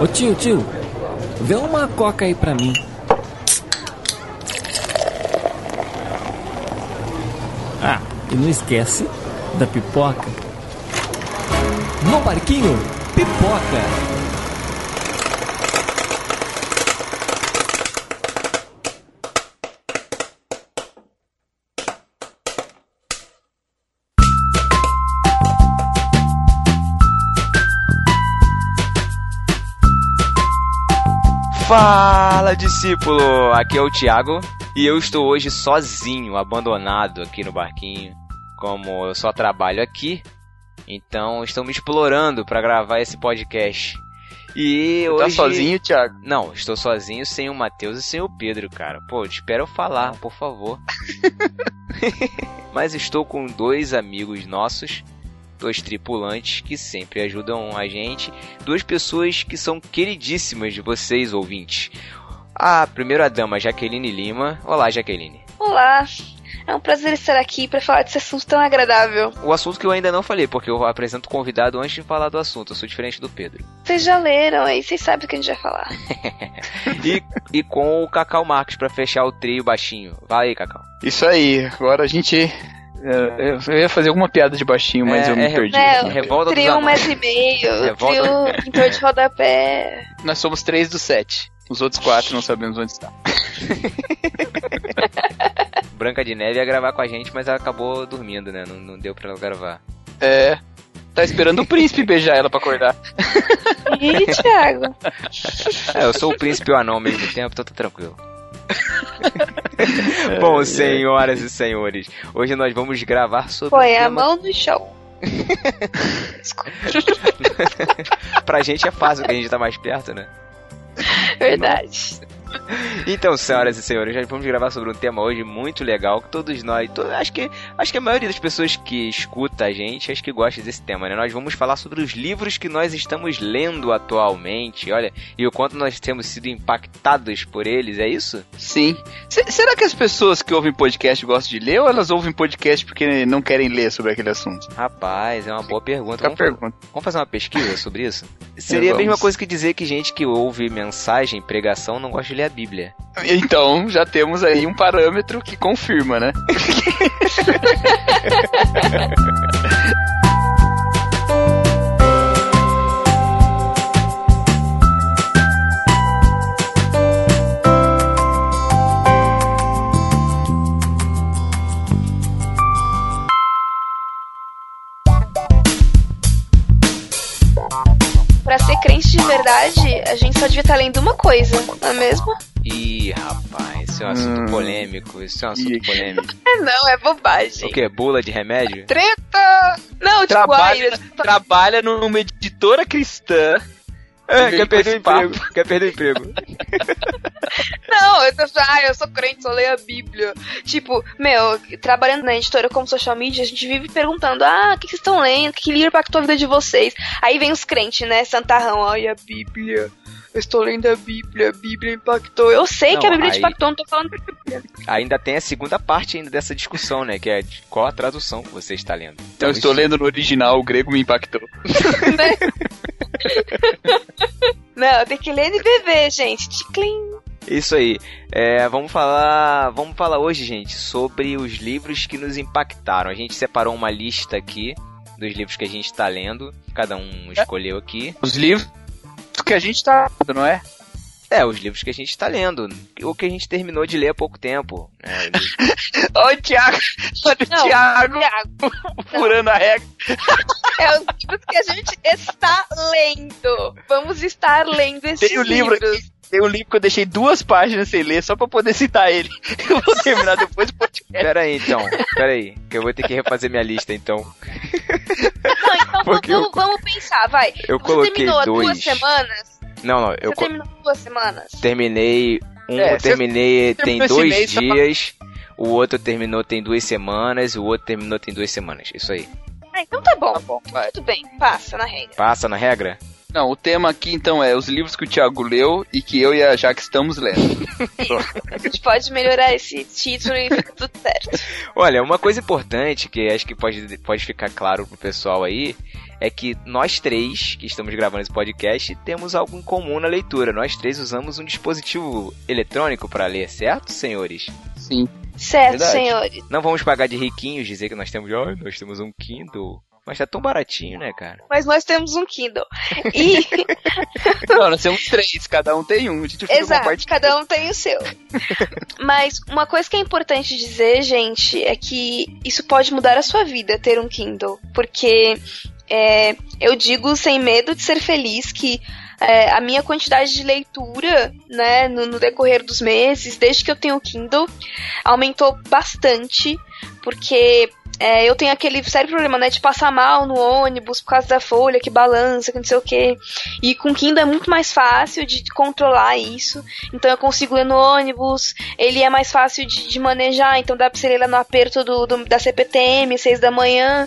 Ô tio, tio, vê uma coca aí pra mim. Ah, e não esquece da pipoca. No barquinho, pipoca. Fala, discípulo! Aqui é o Thiago e eu estou hoje sozinho, abandonado aqui no barquinho. Como eu só trabalho aqui, então estou me explorando para gravar esse podcast. E Tá hoje. sozinho, Thiago? Não, estou sozinho sem o Matheus e sem o Pedro, cara. Pô, espera eu falar, por favor. Mas estou com dois amigos nossos, dois tripulantes que sempre ajudam a gente, duas pessoas que são queridíssimas de vocês, ouvintes. A primeira dama, Jaqueline Lima. Olá, Jaqueline. Olá, é um prazer estar aqui para falar desse assunto tão agradável. O assunto que eu ainda não falei, porque eu apresento o convidado antes de falar do assunto. Eu sou diferente do Pedro. Vocês já leram aí, vocês sabem o que a gente vai falar. E, e com o Cacau Marques pra fechar o trio baixinho. Vai aí, Cacau. Isso aí, agora a gente. É, Eu ia fazer alguma piada de baixinho, mas É, eu me é, perdi. É, Revolta dos trio um Anões. metro e meio, Revolta- trio pintor de rodapé. Nós somos três dos sete. Os outros quatro não sabemos onde está. Branca de Neve ia gravar com a gente, mas ela acabou dormindo, né? Não, não deu pra ela gravar. É. Tá esperando o príncipe beijar ela pra acordar. Ih, Thiago. É, eu sou o príncipe e o anão ao mesmo tempo, então tá tranquilo. Bom, senhoras e senhores, hoje nós vamos gravar sobre Põe a mão no chão. Pra gente é fácil, porque a gente tá mais perto, né? Verdade. Então, senhoras e senhores, nós vamos gravar sobre um tema hoje muito legal que todos nós, to- acho que acho que a maioria das pessoas que escuta a gente, acho que gosta desse tema, né? Nós vamos falar sobre os livros que nós estamos lendo atualmente, olha, e o quanto nós temos sido impactados por eles, é isso? Sim. Se- será que as pessoas que ouvem podcast gostam de ler ou elas ouvem podcast porque não querem ler sobre aquele assunto? Rapaz, é uma boa pergunta. A Vamos, pergunta. vamos fazer uma pesquisa sobre isso? Seria a Vamos. mesma coisa que dizer que gente que ouve mensagem, pregação, não gosta de ler a Bíblia. Então, já temos aí um parâmetro que confirma, né? verdade, a gente só devia estar lendo uma coisa, não é mesmo? Ih, rapaz, isso é um assunto Hum. polêmico, isso é um assunto polêmico. É não, é bobagem. O que? Bula de remédio? Treta! Não, tipo, Trabalha, ai, trabalha numa editora cristã. É, quer perder emprego. Quer perder o emprego. Não, eu tô falando, ah, eu sou crente, só leio a Bíblia. Tipo, meu, trabalhando na editora como social media, a gente vive perguntando, ah, o que vocês estão lendo? Que livro impactou a vida de vocês? Aí vem os crentes, né, santarrão, ai, a Bíblia. Eu estou lendo a Bíblia, a Bíblia impactou. Eu sei Não, que a Bíblia aí- impactou, não tô falando Ainda tem a segunda parte ainda dessa discussão, né? Que é de qual a tradução que você está lendo. Então, eu estou isso- lendo no original, o grego me impactou. né? Não, tem que ler NBV, gente. Ticlin. Isso aí. É, vamos falar, vamos falar hoje, gente, sobre os livros que nos impactaram. A gente separou uma lista aqui dos livros que a gente está lendo. Cada um escolheu aqui. Os livros que a gente tá lendo, não é? É, os livros que a gente está lendo. O que a gente terminou de ler há pouco tempo. né? Olha o Thiago, olha o Não, Thiago Thiago, furando a regra. é os livros que a gente está lendo. Vamos estar lendo esses Tem o livro livros. aqui, tem um livro que eu deixei duas páginas sem ler só pra poder citar ele. Eu vou terminar depois do podcast. Pera aí, então. Pera aí. Que eu vou ter que refazer minha lista, então. Não, então vamos, eu- vamos pensar, vai. Eu Você coloquei terminou há duas semanas? Não, não. Eu Você co- terminou duas semanas? terminei. Um É, eu terminei tem dois mês, tá dias. O outro terminou tem duas semanas. O outro terminou tem duas semanas. Isso aí. Ah, então tá bom. Tá bom, vai. Tudo bem, passa na regra. Passa na regra? Não, o tema aqui então é os livros que o Thiago leu e que eu e a Jaque estamos lendo. A gente pode melhorar esse título e fica tudo certo. Olha, uma coisa importante que acho que pode, pode ficar claro pro pessoal aí é que nós três que estamos gravando esse podcast temos algo em comum na leitura. Nós três usamos um dispositivo eletrônico para ler, certo, senhores? Sim. Certo, Verdade. senhores. Não vamos pagar de riquinhos dizer que nós temos, oh, nós temos um Kindle. Mas tá tão baratinho, né, cara? Mas nós temos um Kindle. E, Não, nós temos três, cada um tem um. A gente fica exato, cada um tem o seu. Mas uma coisa que é importante dizer, gente, é que isso pode mudar a sua vida, ter um Kindle. Porque é, eu digo sem medo de ser feliz que é, a minha quantidade de leitura, né, no, no decorrer dos meses, desde que eu tenho o Kindle, aumentou bastante, porque é, eu tenho aquele sério problema, né, de passar mal no ônibus por causa da folha que balança, que não sei o que. E com o Kindle é muito mais fácil de controlar isso. Então eu consigo ler no ônibus, ele é mais fácil de, de manejar, então dá pra você ler lá no aperto do, do- da CPTM, seis da manhã.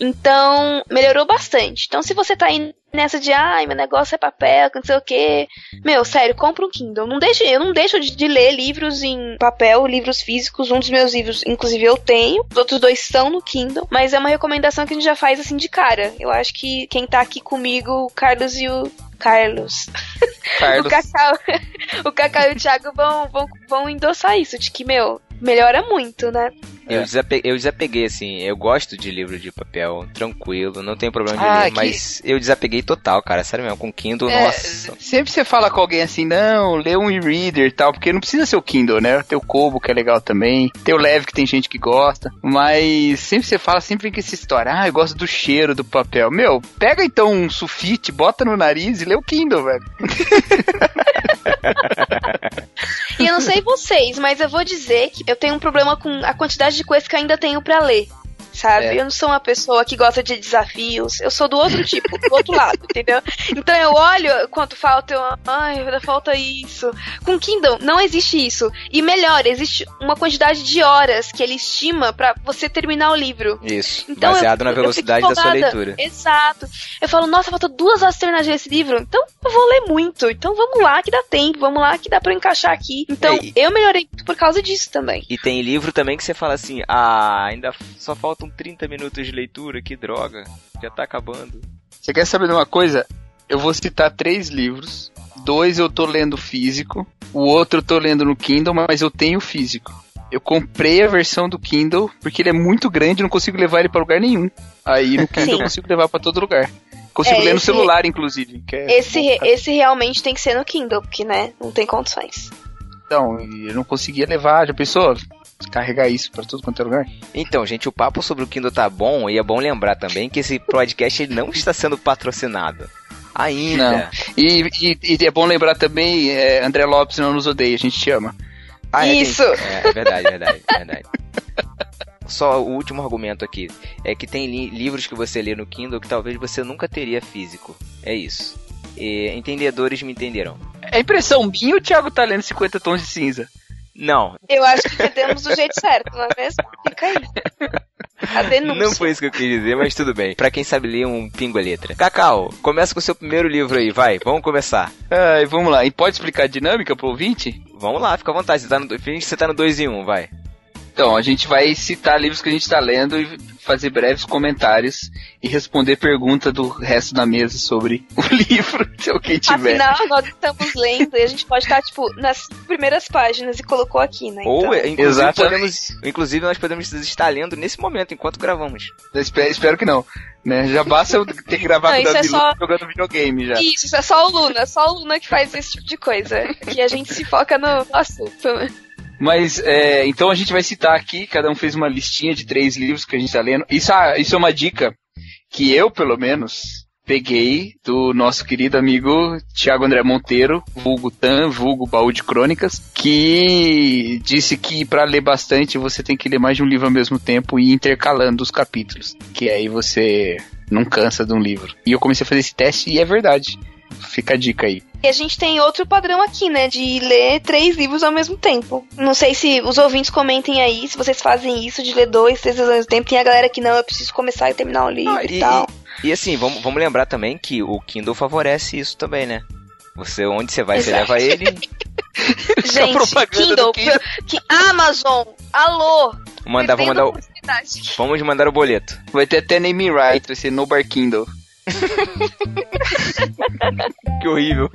Então, melhorou bastante. Então, se você tá aí nessa de, ai, meu negócio é papel, não sei o quê. Meu, sério, compra um Kindle. Não deixe, eu não deixo de, de ler livros em papel, livros físicos. Um dos meus livros, inclusive, eu tenho. Os outros dois estão no Kindle. Mas é uma recomendação que a gente já faz assim de cara. Eu acho que quem tá aqui comigo, o Carlos e o. Carlos. Carlos. O Cacau, o Cacau e o Thiago vão, vão, vão endossar isso, de que, meu, melhora muito, né? Eu, É. desape- eu desapeguei, assim, eu gosto de livro de papel, tranquilo, não tem problema de Ah, ler, que- mas eu desapeguei total, cara, sério mesmo, com Kindle, É, nossa. Sempre você fala com alguém assim, não, lê um e-reader e tal, porque não precisa ser o Kindle, né? Tem o Kobo, que é legal também. Tem o Leve, que tem gente que gosta. Mas sempre você fala, sempre vem com essa história, ah, eu gosto do cheiro do papel. Meu, pega então um sulfite, bota no nariz e lê o Kindle, velho. E eu não sei vocês, mas eu vou dizer que eu tenho um problema com a quantidade de coisas que ainda tenho pra ler. Sabe? É. Eu não sou uma pessoa que gosta de desafios. Eu sou do outro tipo, do outro lado, entendeu? Então eu olho quanto falta, eu. Ai, ainda falta isso. Com Kindle, não existe isso. E melhor, existe uma quantidade de horas que ele estima pra você terminar o livro. Isso, Então, baseado eu- na velocidade da sua leitura. Exato. Eu falo, nossa, falta duas horas terminar esse livro. Então eu vou ler muito. Então vamos lá que dá tempo. Vamos lá que dá pra eu encaixar aqui. Então É, e- eu melhorei por causa disso também. E tem livro também que você fala assim, ah, ainda só faltam 30 minutos de leitura, que droga, já tá acabando. Você quer saber de uma coisa? Eu vou citar três livros. Dois eu tô lendo físico, o outro eu tô lendo no Kindle, mas eu tenho físico. Eu comprei a versão do Kindle porque ele é muito grande, eu não consigo levar ele pra lugar nenhum. Aí no Kindle Sim. eu consigo levar pra todo lugar. Consigo É, ler no esse- celular, inclusive. Que é Esse, re- esse realmente tem que ser no Kindle, porque, né, não tem condições. Então, e eu não conseguia levar. Já pensou? Carregar isso pra tudo quanto é lugar? Então, gente, o papo sobre o Kindle tá bom, e é bom lembrar também que esse podcast ele não está sendo patrocinado. Ainda. E, e- e é bom lembrar também, é, André Lopes não nos odeia, a gente te ama. Ah, é, tem- Isso. É, é verdade, verdade, verdade. Só o último argumento aqui. É que tem li- livros que você lê no Kindle que talvez você nunca teria físico. É isso. E entendedores me entenderão. É impressão minha ou o Thiago tá lendo 50 tons de cinza? Não, Eu acho que entendemos do jeito certo, não é mesmo? Fica aí. A denúncia. não foi isso que eu quis dizer, mas tudo bem. Pra quem sabe ler um pingo a letra. Cacau, começa com o seu primeiro livro aí, vai, vamos começar. Ai, vamos lá. E pode explicar a dinâmica pro ouvinte? Vamos lá, fica à vontade. Você tá no, finge que você tá no 2 em 1, um, vai. Então, a gente vai citar livros que a gente tá lendo e fazer breves comentários e responder pergunta do resto da mesa sobre o livro, se alguém tiver. Afinal, nós estamos lendo e a gente pode estar, tipo, nas primeiras páginas e colocou aqui, né? Ou, Então, é, inclusive, Exatamente. podemos, inclusive, nós podemos estar lendo nesse momento, enquanto gravamos. Espero, espero que não. Né? Já basta eu ter que gravar Não, com o isso é Davi só- jogando videogame já. Isso, isso é só o Luna, é só o Luna que faz esse tipo de coisa. Que a gente se foca no assunto. Mas, é, então a gente vai citar aqui, cada um fez uma listinha de três livros que a gente tá lendo. Isso, ah, isso é uma dica que eu, pelo menos, peguei do nosso querido amigo Tiago André Monteiro, vulgo Tan, vulgo Baú de Crônicas, que disse que para ler bastante você tem que ler mais de um livro ao mesmo tempo e intercalando os capítulos, que aí você não cansa de um livro. E eu comecei a fazer esse teste e é verdade. Fica a dica aí. E a gente tem outro padrão aqui, né? De ler três livros ao mesmo tempo. Não sei se os ouvintes comentem aí, se vocês fazem isso de ler dois, três livros ao mesmo tempo. Tem a galera que não, eu preciso começar e terminar o livro Ah, e, tal. e assim, vamos, vamos lembrar também que o Kindle favorece isso também, né? Você, onde você vai, você Exato. leva ele. Gente, Kindle, Kindle. que Amazon, alô. Mandar, Defenda mandar o, vamos mandar o boleto. Vai ter até name right, vai ser no bar Kindle. Que horrível.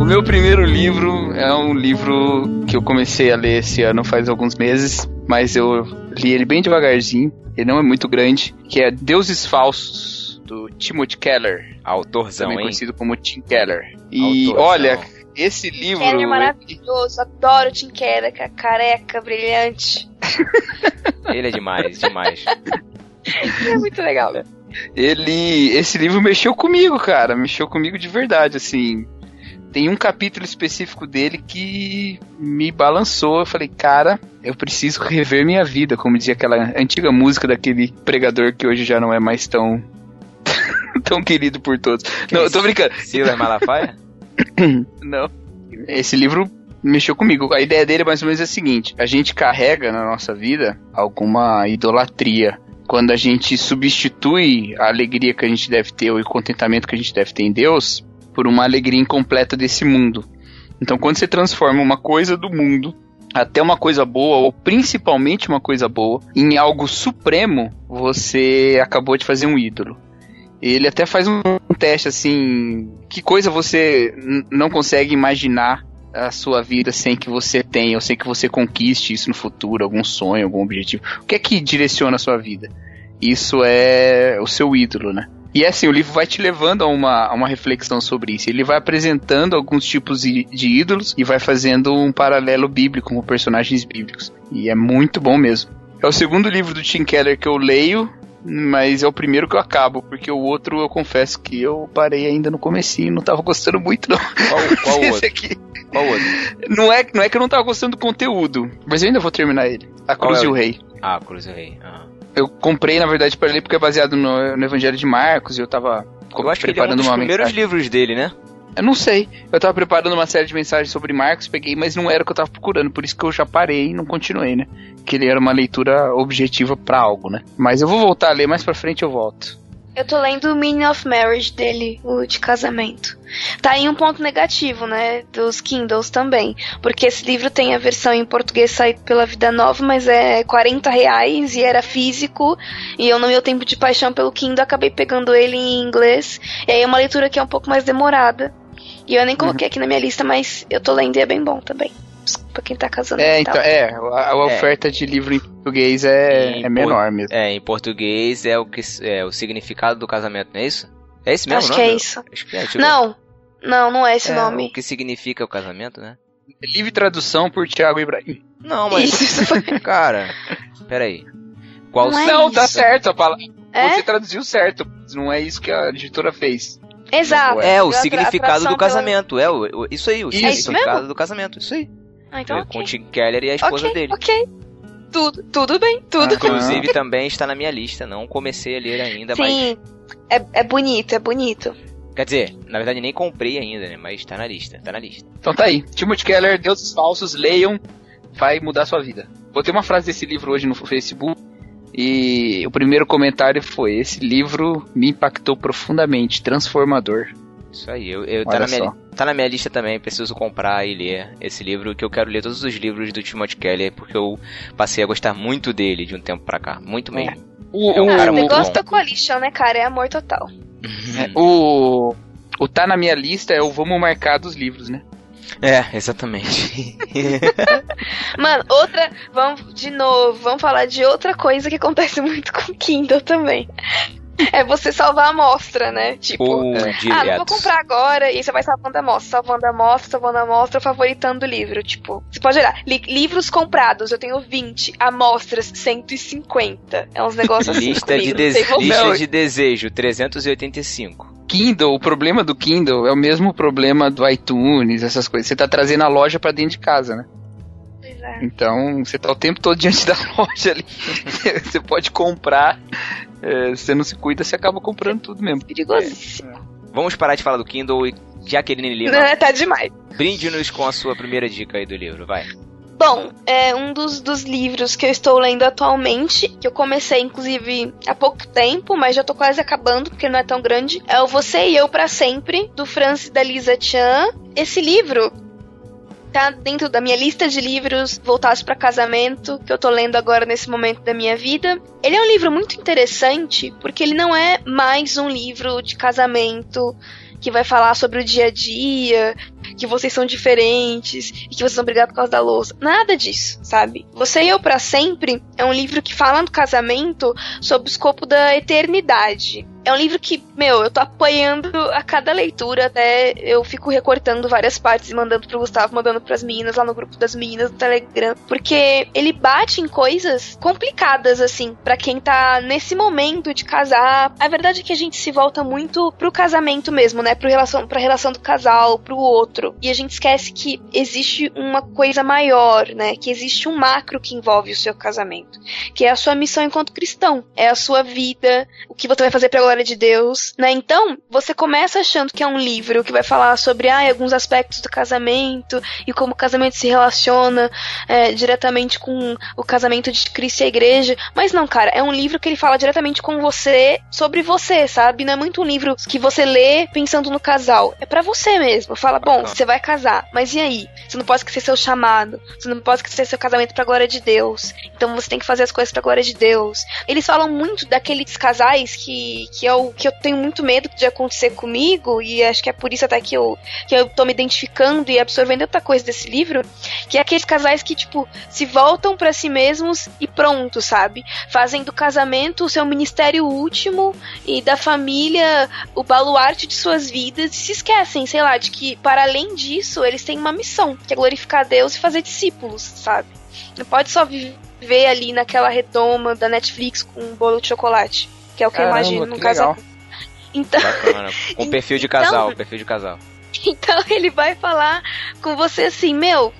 O meu primeiro livro é um livro que eu comecei a ler esse ano faz alguns meses, mas eu li ele bem devagarzinho. Ele não é muito grande, que é Deuses Falsos Timothy Keller, Autorzão, também hein? conhecido como Tim Keller. E Autorzão. olha, esse livro Keller é maravilhoso, adoro o Tim Keller, ca- careca, brilhante. Ele é demais, demais. É muito legal. ele esse livro mexeu comigo, cara, mexeu comigo de verdade, assim. Tem um capítulo específico dele que me balançou. Eu falei, cara, eu preciso rever minha vida, como dizia aquela antiga música daquele pregador que hoje já não é mais tão tão querido por todos. Não, eu tô brincando. Silas Malafaia? Não. Esse livro mexeu comigo. A ideia dele mais ou menos é a seguinte: a gente carrega na nossa vida alguma idolatria. Quando a gente substitui a alegria que a gente deve ter, ou o contentamento que a gente deve ter em Deus, por uma alegria incompleta desse mundo. Então, quando você transforma uma coisa do mundo, até uma coisa boa, ou principalmente uma coisa boa, em algo supremo, você acabou de fazer um ídolo. Ele até faz um teste assim: que coisa você não consegue imaginar a sua vida sem que você tenha, ou sem que você conquiste isso no futuro, algum sonho, algum objetivo. O que é que direciona a sua vida? Isso é o seu ídolo, né? E é assim, o livro vai te levando a uma, a uma reflexão sobre isso. Ele vai apresentando alguns tipos de, de ídolos e vai fazendo um paralelo bíblico com personagens bíblicos. E é muito bom mesmo. É o segundo livro do Tim Keller que eu leio, mas é o primeiro que eu acabo, porque o outro eu confesso que eu parei ainda no comecinho, não tava gostando muito não. Qual, qual Esse outro? aqui. Qual outro? Não é, não é que eu não tava gostando do conteúdo, mas eu ainda vou terminar ele. A Cruz é e o- o Rei. Ah, Cruz do Rei. Ah. Eu comprei, na verdade, para ler porque é baseado no, no Evangelho de Marcos e eu tava Eu acho que ele é um preparando dos primeiros mensagem. livros dele, né? Eu não sei. Eu tava preparando uma série de mensagens sobre Marcos, peguei, mas não era o que eu tava procurando, por isso que eu já parei e não continuei, né? Que ele era uma leitura objetiva pra algo, né? Mas eu vou voltar a ler, mais pra frente eu volto. Eu tô lendo o Meaning of Marriage dele, o de casamento. Tá aí um ponto negativo, né? Dos Kindles também. Porque esse livro tem a versão em português saído pela Vida Nova, mas é 40 reais e era físico. E eu, no meu tempo de paixão pelo Kindle, acabei pegando ele em inglês. E aí é uma leitura que é um pouco mais demorada. E eu nem coloquei aqui na minha lista, mas eu tô lendo e é bem bom também. Pra quem tá casando É, então, é, a, a oferta de livro em português é, Em é menor mesmo. É, em português é o que é o significado do casamento, não é isso? É esse mesmo Acho o que nome? é isso. Acho que é, tipo, Não, não, não é esse é, nome. O que significa o casamento, né? Livre tradução por Tiago Ibrahim. Não, mas. Isso, isso foi. Cara, peraí. Qual Não é não, tá certo a palavra. É? Você traduziu certo, mas não é isso que a editora fez. Exato. É, o significado do pela- casamento. É, o, o- isso aí, o Isso. significado É do casamento. Isso aí. Ah, então É, ok. Com o Tim Keller e a esposa ok, dele. ok. Tudo, tudo bem, tudo. Ah, Inclusive também está na minha lista. Não comecei a ler ainda, mas. Sim, é, é bonito, é bonito. Quer dizer, na verdade nem comprei ainda, né? Mas tá na lista, tá na lista. Então tá aí. Timothy Keller, Deuses Falsos, leiam, vai mudar sua vida. Botei uma frase desse livro hoje no Facebook e o primeiro comentário foi: Esse livro me impactou profundamente, transformador. Isso aí, eu, eu tá, na minha, tá na minha lista também, preciso comprar e ler esse livro, que eu quero ler todos os livros do Timothy Keller, porque eu passei a gostar muito dele de um tempo pra cá, muito mesmo. O, É um o- cara ah, muito negócio da Coalition, né, cara? É amor total. o, o tá na minha lista é o Vamos Marcar dos livros, né? É, exatamente. Mano, outra. Vamos de novo, vamos falar de outra coisa que acontece muito com Kindle também. É você salvar a amostra, né? Tipo. Ou Ah, não vou comprar agora, e você vai salvando a amostra, salvando a amostra, salvando a amostra, favoritando o livro. Tipo, você pode olhar, li- livros comprados, eu tenho 20, amostras 150. É uns negócios assim. Lista, de, comigo, você. lista de desejo, 385. Kindle, o problema do Kindle é o mesmo problema do iTunes, essas coisas. Você tá trazendo a loja para dentro de casa, né? É. Então, você tá o tempo todo diante da loja ali. você pode comprar. É, você não se cuida, você acaba comprando tudo mesmo. Perigosíssimo. Vamos parar de falar do Kindle e Jaqueline Lima, Não, tá demais. brinde-nos com a sua primeira dica aí do livro, vai. Bom, é um dos, dos livros que eu estou lendo atualmente, que eu comecei inclusive há pouco tempo, mas já tô quase acabando porque não é tão grande. É o Você e Eu para Sempre, do Francis da Lisa Chan. Esse livro tá dentro da minha lista de livros voltados para casamento, que eu tô lendo agora nesse momento da minha vida. Ele é um livro muito interessante porque ele não é mais um livro de casamento que vai falar sobre o dia a dia, que vocês são diferentes e que vocês são brigados por causa da louça. Nada disso, sabe? Você e Eu para Sempre é um livro que fala do casamento sob o escopo da eternidade. É um livro que, meu, eu tô apoiando a cada leitura, até eu fico recortando várias partes e mandando pro Gustavo, mandando pras meninas lá no grupo das meninas do Telegram, porque ele bate em coisas complicadas, assim, para quem tá nesse momento de casar. A verdade é que a gente se volta muito pro casamento mesmo, né? Pro relação, pra relação do casal, pro outro. E a gente esquece que existe uma coisa maior, né? Que existe um macro que envolve o seu casamento, que é a sua missão enquanto cristão, é a sua vida, o que você vai fazer pra glória de Deus, né? Então, você começa achando que é um livro que vai falar sobre ah, alguns aspectos do casamento e como o casamento se relaciona é, diretamente com o casamento de Cristo e a igreja. Mas não, cara, é um livro que ele fala diretamente com você, sobre você, sabe? Não é muito um livro que você lê pensando no casal. É para você mesmo. Fala, bom, você vai casar, mas e aí? Você não pode esquecer seu chamado. Você não pode esquecer seu casamento pra glória de Deus. Então você tem que fazer as coisas pra glória de Deus. Eles falam muito daqueles casais que, que é o que eu tenho muito medo de acontecer comigo, e acho que é por isso até que eu, que eu tô me identificando e absorvendo outra coisa desse livro, que é aqueles casais que, tipo, se voltam para si mesmos e pronto, sabe? Fazem do casamento o seu ministério último e da família o baluarte de suas vidas e se esquecem, sei lá, de que para além disso eles têm uma missão, que é glorificar Deus e fazer discípulos, sabe? Não pode só viver ali naquela retoma da Netflix com um bolo de chocolate, que é o que eu Caramba, imagino no que casamento. legal. Então, Bacana. Com perfil de casal, perfil de casal. então ele vai falar com você assim, meu,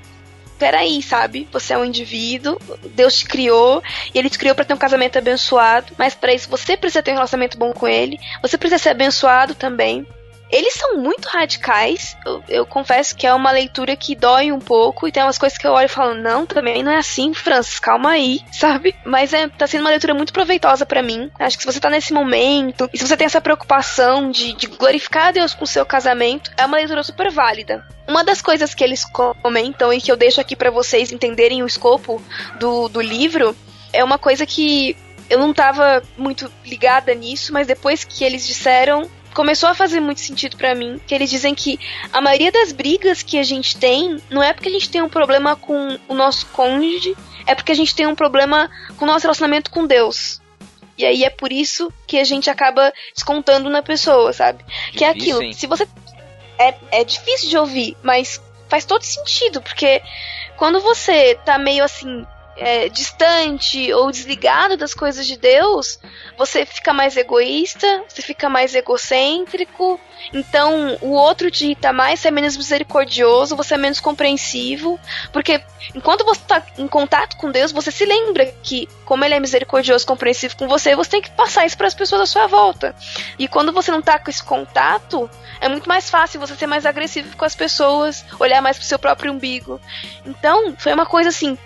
peraí, sabe? Você é um indivíduo, Deus te criou, e ele te criou pra ter um casamento abençoado, mas pra isso você precisa ter um relacionamento bom com ele, você precisa ser abençoado também. Eles são muito radicais. Eu, eu confesso que é uma leitura que dói um pouco. E tem umas coisas que eu olho e falo, não, também não é assim, Francis, calma aí, sabe? Mas é, tá sendo uma leitura muito proveitosa pra mim. Acho que se você tá nesse momento, e se você tem essa preocupação de, de glorificar Deus com o seu casamento, é uma leitura super válida. Uma das coisas que eles comentam e que eu deixo aqui pra vocês entenderem o escopo do, do livro é uma coisa que eu não tava muito ligada nisso, mas depois que eles disseram, começou a fazer muito sentido pra mim, que eles dizem que a maioria das brigas que a gente tem não é porque a gente tem um problema com o nosso cônjuge, é porque a gente tem um problema com o nosso relacionamento com Deus. E aí é por isso que a gente acaba descontando na pessoa, sabe? que é Difícil, aquilo. hein? Se você é, é difícil de ouvir, mas faz todo sentido, porque quando você tá meio assim é, distante ou desligado das coisas de Deus, você fica mais egoísta, você fica mais egocêntrico, então o outro te irrita mais, você é menos misericordioso, você é menos compreensivo, porque enquanto você está em contato com Deus, você se lembra que, como Ele é misericordioso, compreensivo com você, você tem que passar isso para as pessoas à sua volta. E quando você não tá com esse contato, é muito mais fácil você ser mais agressivo com as pessoas, olhar mais pro seu próprio umbigo. Então, foi uma coisa assim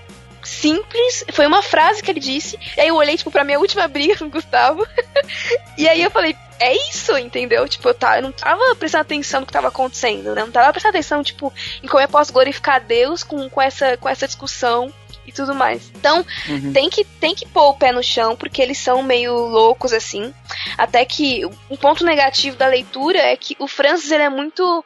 simples, foi uma frase que ele disse, e aí eu olhei, tipo, pra minha última briga com o Gustavo, e aí eu falei, é isso, entendeu? Tipo, eu, tava, eu não tava prestando atenção no que tava acontecendo, né? Eu não tava prestando atenção, tipo, em como eu posso glorificar Deus com, com, essa, com essa discussão e tudo mais. Então, Uhum. tem que tem que pôr o pé no chão, porque eles são meio loucos assim. Até que um ponto negativo da leitura é que o Francis ele é muito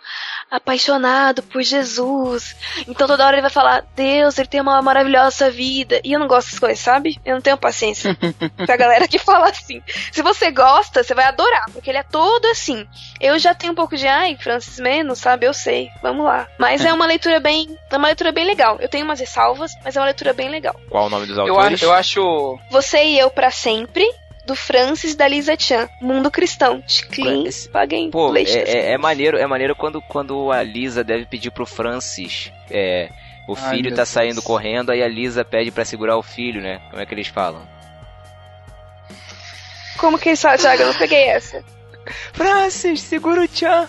apaixonado por Jesus. Então toda hora ele vai falar: "Deus, ele tem uma maravilhosa vida". E eu não gosto dessas coisas, sabe? Eu não tenho paciência pra galera que fala assim. Se você gosta, você vai adorar, porque ele é todo assim. Eu já tenho um pouco de, ai, Francis menos, sabe? Eu sei. Vamos lá. Mas é uma leitura bem, é uma leitura bem legal. Eu tenho umas ressalvas, mas é uma leitura bem legal. Qual o nome dos Eu, autores? acho- eu acho. Você e eu pra sempre, do Francis e da Lisa Chan, Mundo Cristão, de Clean Paguem Pô, é, é, é, maneiro, é maneiro quando, quando a Lisa deve pedir pro Francis. É, o Ai, filho tá Deus saindo correndo, aí a Lisa pede para segurar o filho, né? Como é que eles falam? Como que eles falam, Thiago? Eu não peguei essa. Francis, segura o Chan.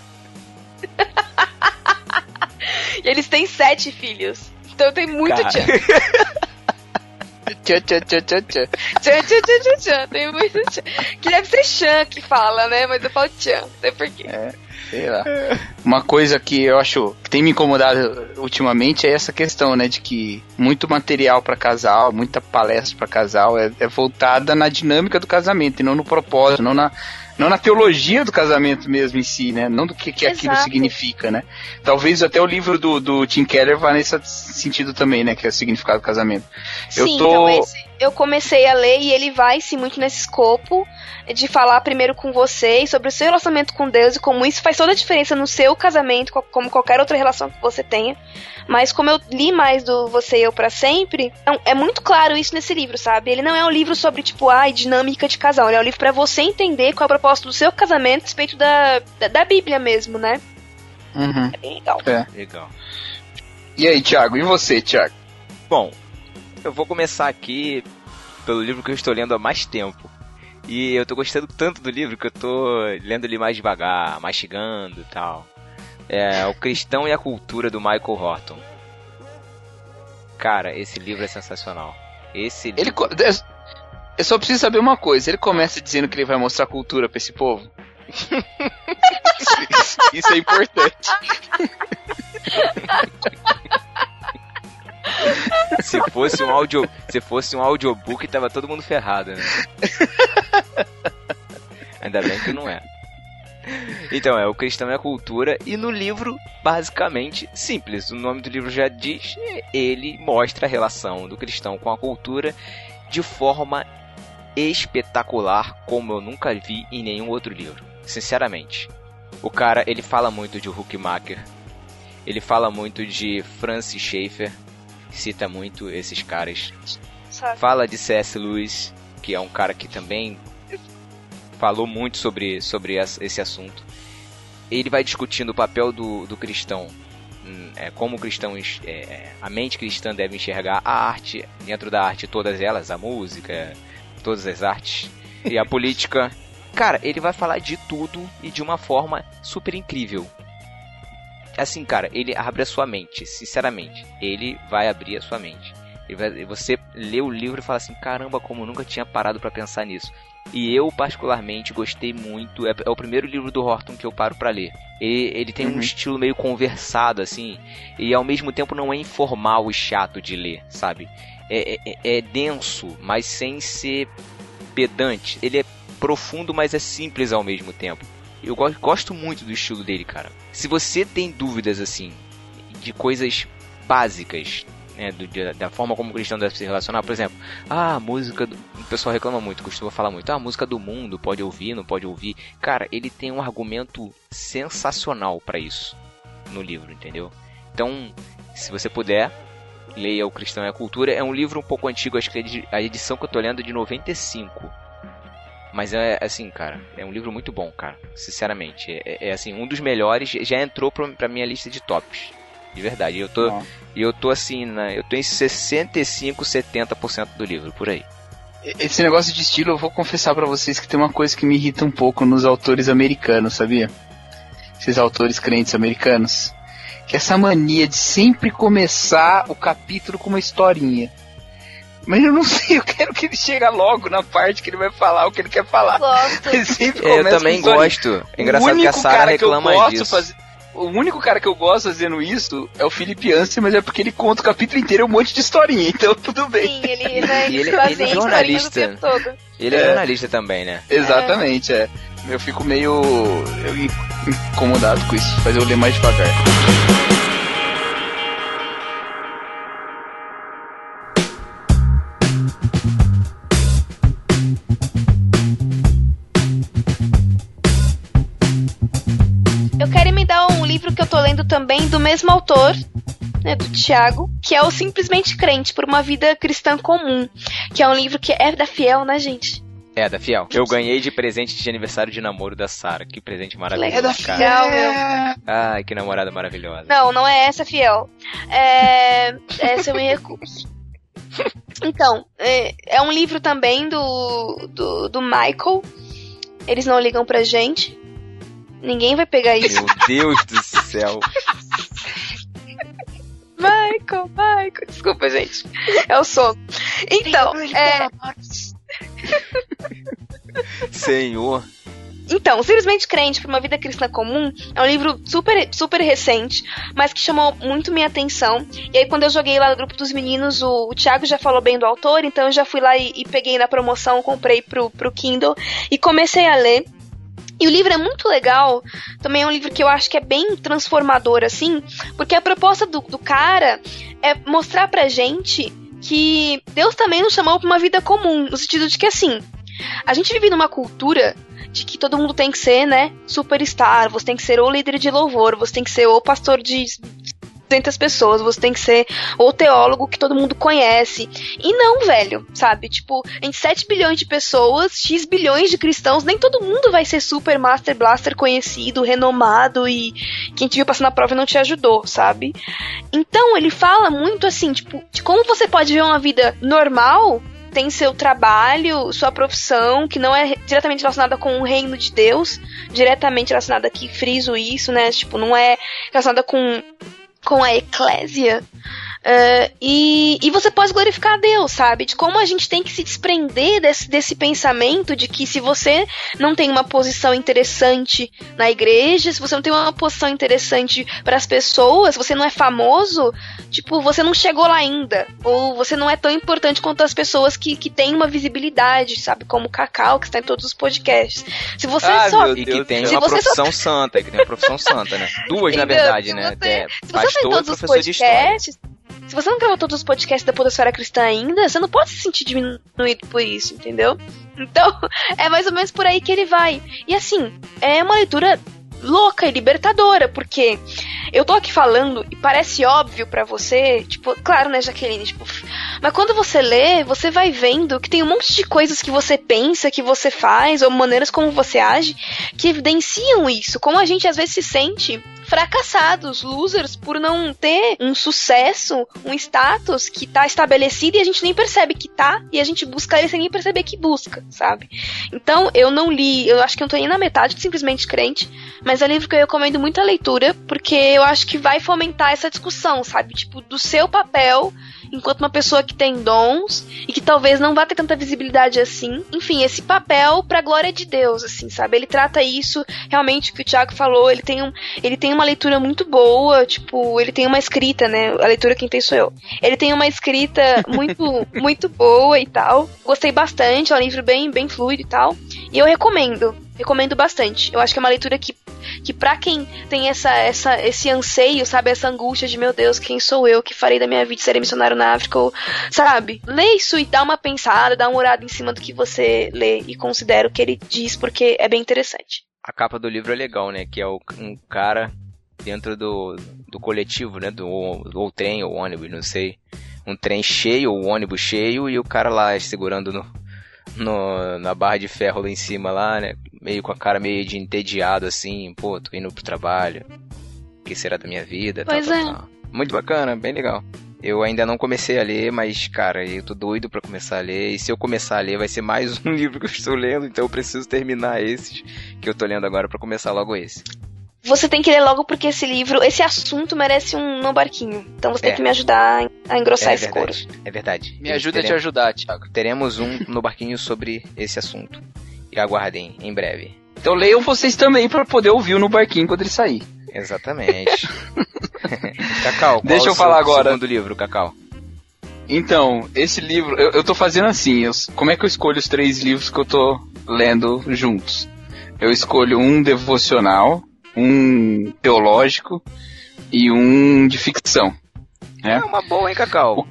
e eles têm sete filhos. Então tem muito Cara. Chan. Tchan, tchan, tchan, tchan, tchan. Tchan, tchan, tchan, tchan, Tem muito tchan. Que deve ser Chan que fala, né? Mas eu falo tchan. Não sei porquê. É, sei lá. Uma coisa que eu acho que tem me incomodado ultimamente é essa questão, né? De que muito material para casal, muita palestra para casal é, é voltada na dinâmica do casamento e não no propósito, não na não na teologia do casamento mesmo em si, né? Não do que, que aquilo significa, né? Talvez até o livro do, do Tim Keller vá nesse sentido também, né? Que é o significado do casamento. Sim, eu tô... então esse, eu comecei a ler e ele vai sim muito nesse escopo de falar primeiro com você e sobre o seu relacionamento com Deus e como isso faz toda a diferença no seu casamento, como qualquer outra relação que você tenha. Mas como eu li mais do Você e Eu para Sempre, é, é muito claro isso nesse livro, sabe? Ele não é um livro sobre, tipo, ai, dinâmica de casal. Ele é um livro para você entender qual é o propósito do seu casamento a respeito da, da, da Bíblia mesmo, né? Uhum. É bem legal. É. Legal. E aí, Thiago? E você, Thiago? Bom, eu vou começar aqui pelo livro que eu estou lendo há mais tempo. E eu tô gostando tanto do livro que eu tô lendo ele mais devagar, mastigando e tal. É O Cristão e a Cultura do Michael Horton. Cara, esse livro é sensacional. Esse livro... Ele Eu só preciso saber uma coisa. Ele começa dizendo que ele vai mostrar cultura pra esse povo? isso, isso, isso é importante. se fosse um audio, se fosse um audiobook, tava todo mundo ferrado, né? Ainda bem que não é. Então, é o cristão e a cultura e no livro, basicamente, simples. O nome do livro já diz, ele mostra a relação do cristão com a cultura de forma espetacular, como eu nunca vi em nenhum outro livro. Sinceramente. O cara, ele fala muito de Huckmacher, ele fala muito de Francis Schaeffer, cita muito esses caras. Sabe. Fala de C.S. Lewis, que é um cara que também falou muito sobre, sobre esse assunto. Ele vai discutindo o papel do, do cristão, hum, é, como cristãos, é, é, a mente cristã deve enxergar a arte, dentro da arte todas elas, a música, todas as artes, e a política. Cara, ele vai falar de tudo e de uma forma super incrível assim, cara, ele abre a sua mente, sinceramente. Ele vai abrir a sua mente. Vai, você lê o livro e fala assim: caramba, como eu nunca tinha parado para pensar nisso. E eu, particularmente, gostei muito. É, é, o primeiro livro do Horton que eu paro para ler. Ele, ele tem uhum. um estilo meio conversado, assim, e ao mesmo tempo não é informal e chato de ler, sabe? É, é, é, é denso, mas sem ser pedante. Ele é profundo, mas é simples ao mesmo tempo. Eu gosto muito do estilo dele, cara. Se você tem dúvidas, assim, de coisas básicas, né, do, da forma como o cristão deve se relacionar, por exemplo, ah, a música, do, o pessoal reclama muito, costuma falar muito, ah, a música do mundo, pode ouvir, não pode ouvir. Cara, ele tem um argumento sensacional para isso no livro, entendeu? Então, se você puder, leia O Cristão e a Cultura. É um livro um pouco antigo, acho que é a edição que eu tô lendo é de 95. Mas é assim, cara, é um livro muito bom, cara. Sinceramente. É, é, é assim, um dos melhores. Já entrou pra, pra minha lista de tops. De verdade. Eu tô, e eu tô assim, né, eu tô em 65, 70% do livro, por aí. Esse negócio de estilo, eu vou confessar para vocês que tem uma coisa que me irrita um pouco nos autores americanos, sabia? Esses autores crentes americanos. Que é essa mania de sempre começar o capítulo com uma historinha. Mas eu não sei, eu quero que ele chegue logo na parte que ele vai falar o que ele quer falar. Gosto. eu também gosto. É engraçado que a Sarah reclama disso. Fazer, o único cara que eu gosto fazendo isso é o Felipe Anse, mas é porque ele conta o capítulo inteiro um monte de historinha, então tudo bem. Sim, ele, né, ele, ele é jornalista. Ele é, é, jornalista também, né? Exatamente, é. é. Eu fico meio incomodado com isso, faz eu ler mais devagar. Também do mesmo autor, né, do Tiago, que é o Simplesmente Crente por uma Vida Cristã Comum, que é um livro que é da Fiel, né, gente? É, da Fiel. Eu ganhei de presente de aniversário de namoro da Sara. Que presente maravilhoso, É da. Fiel, meu. Ai, que namorada maravilhosa. Não, não é essa, fiel. É. Essa eu me recuso. Então, é, é um livro também do, do, do Michael. Eles não ligam pra gente. Ninguém vai pegar isso. Meu Deus do céu. Michael, Michael. Desculpa, gente. É o sono. Então, é. Senhor. Então, Simplesmente Crente para uma Vida Cristã Comum é um livro super, super recente, mas que chamou muito minha atenção. E aí, quando eu joguei lá no grupo dos meninos, o, o Thiago já falou bem do autor, então eu já fui lá e, e peguei na promoção, comprei pro, pro Kindle e comecei a ler. E o livro é muito legal, também é um livro que eu acho que é bem transformador, assim, porque a proposta do, do cara é mostrar pra gente que Deus também nos chamou pra uma vida comum, no sentido de que, assim, a gente vive numa cultura de que todo mundo tem que ser, né, superstar, você tem que ser o líder de louvor, você tem que ser o pastor de 200 pessoas, você tem que ser o teólogo que todo mundo conhece. E não, velho, sabe? Tipo, em 7 bilhões de pessoas, X bilhões de cristãos, nem todo mundo vai ser super master blaster conhecido, renomado e quem te viu passando a prova não te ajudou, sabe? Então, ele fala muito assim, tipo, de como você pode ver uma vida normal tem seu trabalho, sua profissão, que não é diretamente relacionada com o reino de Deus, diretamente relacionada aqui, friso isso, né? Tipo, não é relacionada com, com a eclésia. Uh, e, e você pode glorificar a Deus, sabe? De como a gente tem que se desprender desse, desse pensamento de que se você não tem uma posição interessante na igreja, se você não tem uma posição interessante para as pessoas, se você não é famoso, tipo, você não chegou lá ainda. Ou você não é tão importante quanto as pessoas que, que têm uma visibilidade, sabe? Como o Cacau, que está em todos os podcasts. Se você Ah, só. meu E que tem uma você só- profissão santa, que tem uma profissão santa, né? Duas, na verdade, Se né? você- É, Se você não tem pastor e todos os professor de história. podcasts, se você não gravou todos os podcasts da Podosfera Cristã ainda, você não pode se sentir diminuído por isso, entendeu? Então, é mais ou menos por aí que ele vai. E assim, é uma leitura louca e libertadora, porque eu tô aqui falando e parece óbvio pra você, tipo, claro, né, Jaqueline, tipo, mas quando você lê, você vai vendo que tem um monte de coisas que você pensa, que você faz, ou maneiras como você age, que evidenciam isso. Como a gente às vezes se sente fracassados, losers, por não ter um sucesso, um status que tá estabelecido e a gente nem percebe que tá, e a gente busca ele sem nem perceber que busca, sabe? Então, eu não li, eu acho que eu não tô nem na metade de Simplesmente Crente, mas é um livro que eu recomendo muito a leitura, porque eu acho que vai fomentar essa discussão, sabe? Tipo, do seu papel enquanto uma pessoa que tem dons e que talvez não vá ter tanta visibilidade assim. Enfim, esse papel pra glória de Deus, assim, sabe? Ele trata isso realmente o que o Thiago falou, ele tem um, ele tem uma leitura muito boa, tipo, ele tem uma escrita, né? A leitura quem tem sou eu. Ele tem uma escrita muito muito boa e tal. Gostei bastante, é um livro bem bem fluido e tal. E eu recomendo, recomendo bastante. Eu acho que é uma leitura que que para quem tem essa, essa esse anseio, sabe, essa angústia de meu Deus, quem sou eu que farei da minha vida ser missionário na África, ou, sabe? Lê isso e dá uma pensada, dá uma olhada em cima do que você lê e considera o que ele diz porque é bem interessante. A capa do livro é legal, né? Que é um cara dentro do, do coletivo, né? Do, ou trem ou ônibus, não sei. Um trem cheio ou ônibus cheio e o cara lá segurando no, no, na barra de ferro lá em cima lá, né? Meio com a cara meio de entediado assim, pô, tô indo pro trabalho. O que será da minha vida? Pois tal, é. tal. Muito bacana, bem legal. Eu ainda não comecei a ler, mas, cara, eu tô doido pra começar a ler. E se eu começar a ler, vai ser mais um livro que eu estou lendo, então eu preciso terminar esses que eu tô lendo agora pra começar logo esse. Você tem que ler logo porque esse livro, esse assunto merece um no barquinho. Então você É. tem que me ajudar a engrossar é esse couro. É verdade. Me ajuda a te ajudar, Thiago. teremos um no barquinho sobre esse assunto. E aguardem, em breve. Então leiam vocês também pra poder ouvir o no barquinho quando ele sair. Exatamente. Cacau, qual Deixa é eu o falar agora. segundo livro, Cacau. Então, esse livro, eu, eu tô fazendo assim, eu- como é que eu escolho os três livros que eu tô lendo juntos? Eu escolho um devocional, um teológico e um de ficção. É É? uma boa, hein, Cacau?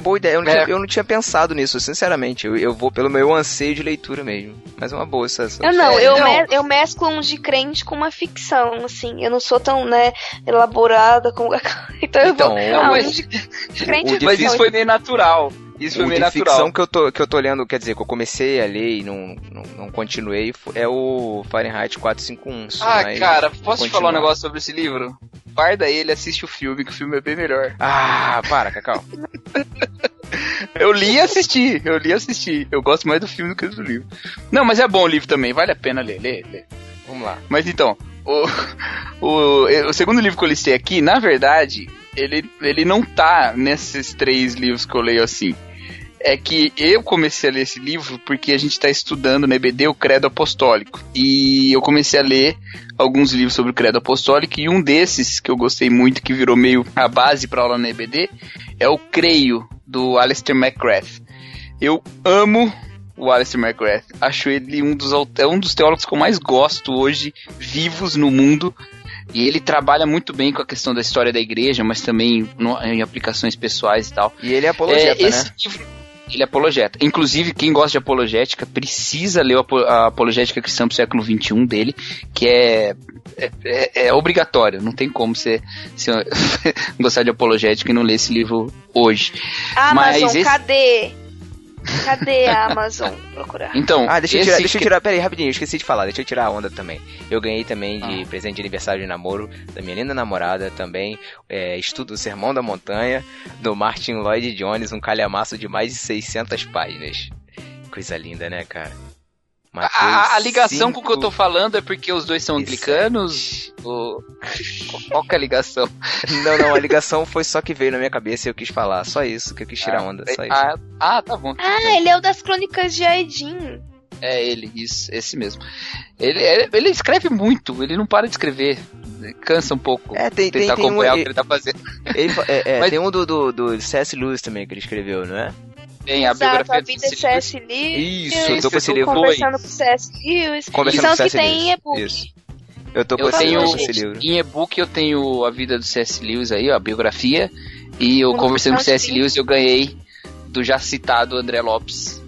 Boa ideia. Eu não, É. tinha, eu não tinha pensado nisso, sinceramente. Eu, eu vou pelo meu anseio de leitura mesmo. Mas é uma boa essa. essa- Eu não, É, eu, não. me- eu mesclo um de crente com uma ficção, assim. Eu não sou tão, né, elaborada como. então eu Então, vou. não, Ah, mas- um de, crente o isso foi meio natural. Isso foi o meio natural. ficção que eu, tô, que eu tô lendo, quer dizer, que eu comecei a ler e não, não, não continuei, é o Fahrenheit 451. Ah, cara, posso te falar um negócio sobre esse livro? Guarda ele, assiste o filme, que o filme é bem melhor. Ah, para, Cacau. Eu li e assisti, eu li e assisti. Eu gosto mais do filme do que do livro. Não, mas é bom o livro também, vale a pena ler, ler, ler. Vamos lá. Mas então, o, o, o segundo livro que eu listei aqui, na verdade, ele, ele não tá nesses três livros que eu leio assim. É que eu comecei a ler esse livro porque a gente está estudando no EBD o Credo Apostólico. E eu comecei a ler alguns livros sobre o Credo Apostólico e um desses que eu gostei muito, que virou meio a base para aula no EBD, é o Creio, do Alistair McGrath. Eu amo o Alistair McGrath. Acho ele um dos, é um dos teólogos que eu mais gosto hoje, vivos no mundo. E ele trabalha muito bem com a questão da história da igreja, mas também no- em aplicações pessoais e tal. E ele é apologeta, É, esse né? livro, ele é apologeta. Inclusive, quem gosta de apologética precisa ler a Apologética Cristã pro século XXI dele, que é, é, é- é obrigatório. Não tem como você, você gostar de apologética e não ler esse livro hoje. Amazon, Mas esse- cadê? Cadê a Amazon? Procurar. Então, Ah, deixa eu tirar, deixa eu que- tirar, pera aí, rapidinho, eu esqueci de falar, deixa eu tirar a onda também. Eu ganhei também de Ah. presente de aniversário de namoro da minha linda namorada também, é, estudo o Sermão da Montanha, do Martin Lloyd Jones, um calhamaço de mais de 600 páginas. Coisa linda, né, cara? A, Mateus a- a ligação com o que eu tô 5, falando é porque os dois são anglicanos? Ou... Qual que é a ligação? Não, não, a ligação foi só que veio na minha cabeça e eu quis falar, só isso, que eu quis tirar onda, só isso. Ah, ah, tá bom. Ah, ele é o das crônicas de Aedin. É ele, isso, esse mesmo. Ele, ele, ele escreve muito, ele não para de escrever. Cansa um pouco. É, tem, tem, tentar tem um, acompanhar o que ele, ele tá fazendo. ele- é, é, Mas- tem um do, do, do C.S. Lewis também que ele escreveu, não é? Tem a Exato, biografia a do vida C.S. de C.S. Lewis. Isso, eu tô com esse livro. Conversando com o C.S. Lewis. Conversando São com que C.S. tem em Lewis. e-book. Isso. Eu tô com Eu esse, tenho esse livro. em e-book eu tenho a vida do C.S. Lewis aí, ó, a biografia. E eu conversando com o C.S. Lewis eu ganhei do já citado André Lopes.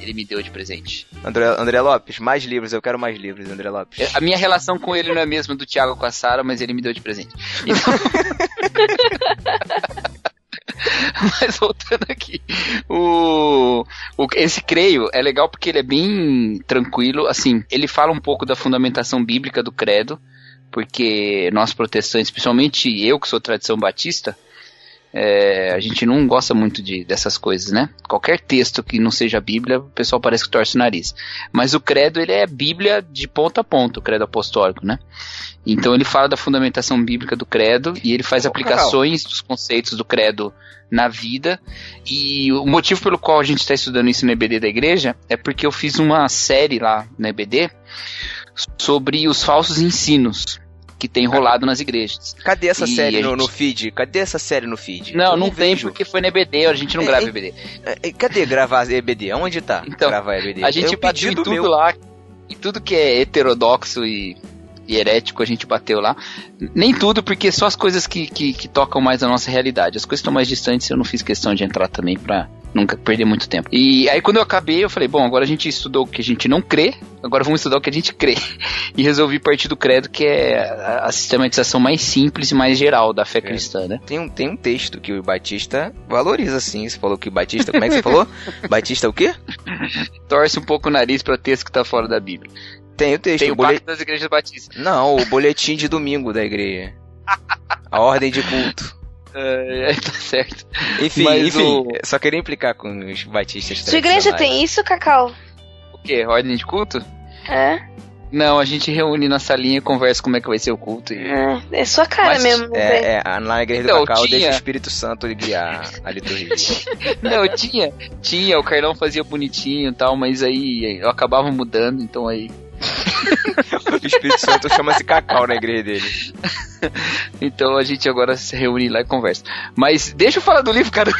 Ele me deu de presente. André, André Lopes, mais livros, eu quero mais livros, André Lopes. Eu- A minha relação com ele não é a mesma do Thiago com a Sara, mas ele me deu de presente. Então... mas voltando aqui, o, o- esse creio é legal porque ele é bem tranquilo, assim, ele fala um pouco da fundamentação bíblica do credo, porque nós protestantes, principalmente eu que sou tradição batista, é, a gente não gosta muito de, dessas coisas, né? Qualquer texto que não seja Bíblia, o pessoal parece que torce o nariz. Mas o credo, ele é Bíblia de ponta a ponta, o credo apostólico, né? Então ele fala da fundamentação bíblica do credo e ele faz aplicações dos conceitos do credo na vida. E o motivo pelo qual a gente está estudando isso no EBD da igreja é porque eu fiz uma série lá no EBD sobre os falsos ensinos que tem rolado nas igrejas. Cadê essa E série no, gente- no feed? Cadê essa série no feed? Não, Eu não tem vejo. porque foi no EBD, a gente não É, grava é- EBD. É, Cadê gravar EBD? Onde tá? Então, gravar EBD? A gente Eu bateu em tudo meu. lá. E tudo que é heterodoxo e, e herético a gente bateu lá. Nem tudo, porque só as coisas que, que, que tocam mais a nossa realidade. As coisas estão mais distantes eu não fiz questão de entrar também pra nunca perder muito tempo. E aí quando eu acabei, eu falei, bom, agora a gente estudou o que a gente não crê, agora vamos estudar o que a gente crê. E resolvi partir do credo, que é a, a sistematização mais simples e mais geral da fé cristã, né? Tem um, tem um texto que o Batista valoriza, sim. Você falou que o Batista. Como é que você falou? Batista o quê? Torce um pouco o nariz pra texto que tá fora da Bíblia. Tem o texto. Tem o o bolet- das Igrejas Batistas. Não, o boletim de domingo da igreja. A ordem de culto. É, tá certo. Enfim, Mas enfim, o- só queria implicar com os batistas Sua igreja tem isso, Cacau? O quê? Ordem de culto? É? Não, a gente reúne na salinha e conversa como é que vai ser o culto. E... É, é sua cara Mas, mesmo. né? É, é, na igreja Então, do Cacau tinha- deixa o Espírito Santo guiar a liturgia. Não, tinha, tinha, o Carlão fazia bonitinho e tal, mas aí eu acabava mudando, então aí. o Espírito Santo chama-se Cacau na igreja dele. Então a gente agora se reúne lá e conversa. Mas deixa eu falar do livro, cara.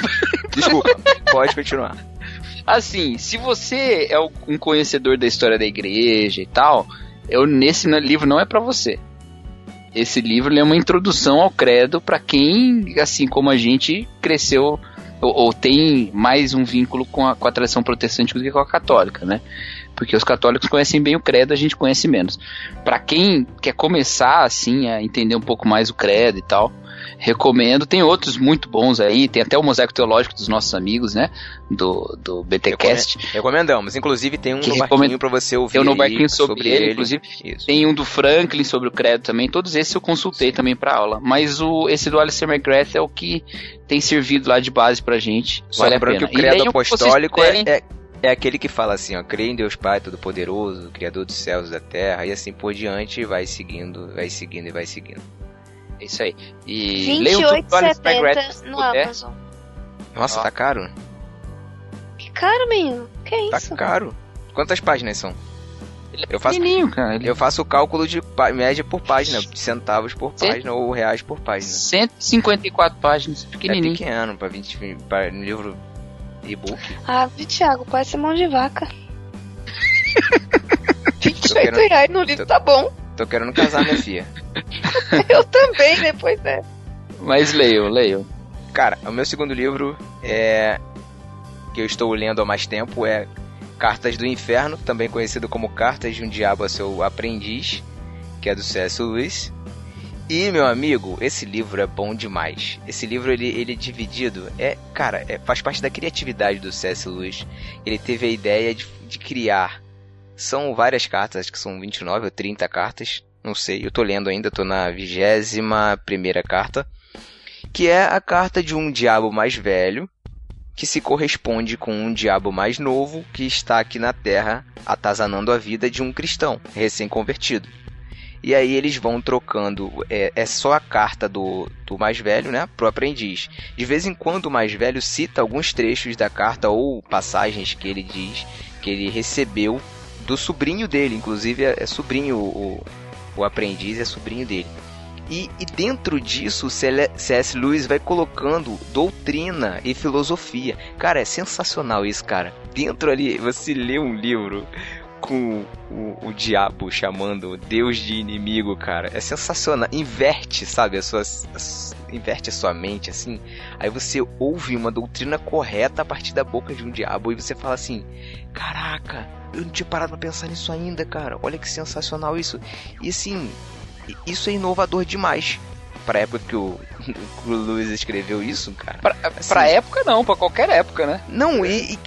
Desculpa, pode continuar. Assim, se você é um conhecedor da história da igreja e tal, eu nesse livro não é pra você. Esse livro é uma introdução ao credo pra quem, assim como a gente, cresceu ou, ou tem mais um vínculo com a, com a tradição protestante do que com a católica, né? Porque os católicos conhecem bem o credo, a gente conhece menos. Para quem quer começar assim a entender um pouco mais o credo e tal, recomendo. Tem outros muito bons aí, tem até o Mosaico Teológico dos nossos amigos, né? Do, do BTcast. Recomendamos. Inclusive tem um Que no recomendo- barquinho pra você ouvir. Tem um no barquinho sobre, ele, inclusive. Isso. Tem um do Franklin sobre o credo também. Todos esses eu consultei também pra aula. Mas o, esse do Alistair McGrath é o que tem servido lá de base pra gente. Só vale a lembrando pena. que o credo apostólico é, é, é aquele que fala assim, ó, creio em Deus Pai Todo-Poderoso, Criador dos céus e da terra, e assim por diante, vai seguindo, vai seguindo e vai seguindo. É isso aí. E se 28,70 no puder. Amazon. Nossa, Ó. tá caro? Que caro, menino. Que Tá isso? caro. Quantas páginas são? Ele é Eu faço- pequenininho, cara. Ele Eu faço o cálculo de média por página, de centavos por página ou reais por página. 154 páginas, É pequenininho. pequeno, pra 20, pra um livro e-book. Ah, Thiago, parece mão de vaca. 28 querendo- reais no livro, tá bom. Tô querendo casar, minha filha. Eu também, depois é. Mas leiam, leiam. Cara, o meu segundo livro é que eu estou lendo há mais tempo é Cartas do Inferno, também conhecido como Cartas de um Diabo a seu Aprendiz, que é do C.S. Lewis. E meu amigo, esse livro é bom demais. Esse livro ele, ele é dividido, é, cara, é, faz parte da criatividade do C.S. Lewis. Ele teve a ideia de, de criar. São várias cartas, acho que são 29 ou 30 cartas, não sei. Eu tô lendo ainda, tô na vigésima primeira carta que é a carta de um diabo mais velho que se corresponde com um diabo mais novo que está aqui na Terra atazanando a vida de um cristão recém-convertido. E aí eles vão trocando, é, é só a carta do, do mais velho, né, pro aprendiz. De vez em quando o mais velho cita alguns trechos da carta ou passagens que ele diz que ele recebeu do sobrinho dele, inclusive é, é sobrinho o, o aprendiz é sobrinho dele. E, e dentro disso, C.S. Lewis vai colocando doutrina e filosofia. Cara, é sensacional isso, cara. Dentro ali, você lê um livro com o, o diabo chamando Deus de inimigo, cara. É sensacional. Inverte, sabe? A sua, a- inverte a sua mente, assim. Aí você ouve uma doutrina correta a partir da boca de um diabo. E você fala assim: Caraca, eu não tinha parado pra pensar nisso ainda, cara. Olha que sensacional isso. E assim, isso é inovador demais. Pra época que o, o Lewis escreveu isso, cara. Pra, Assim, pra época não, pra qualquer época, né? Não, e, e-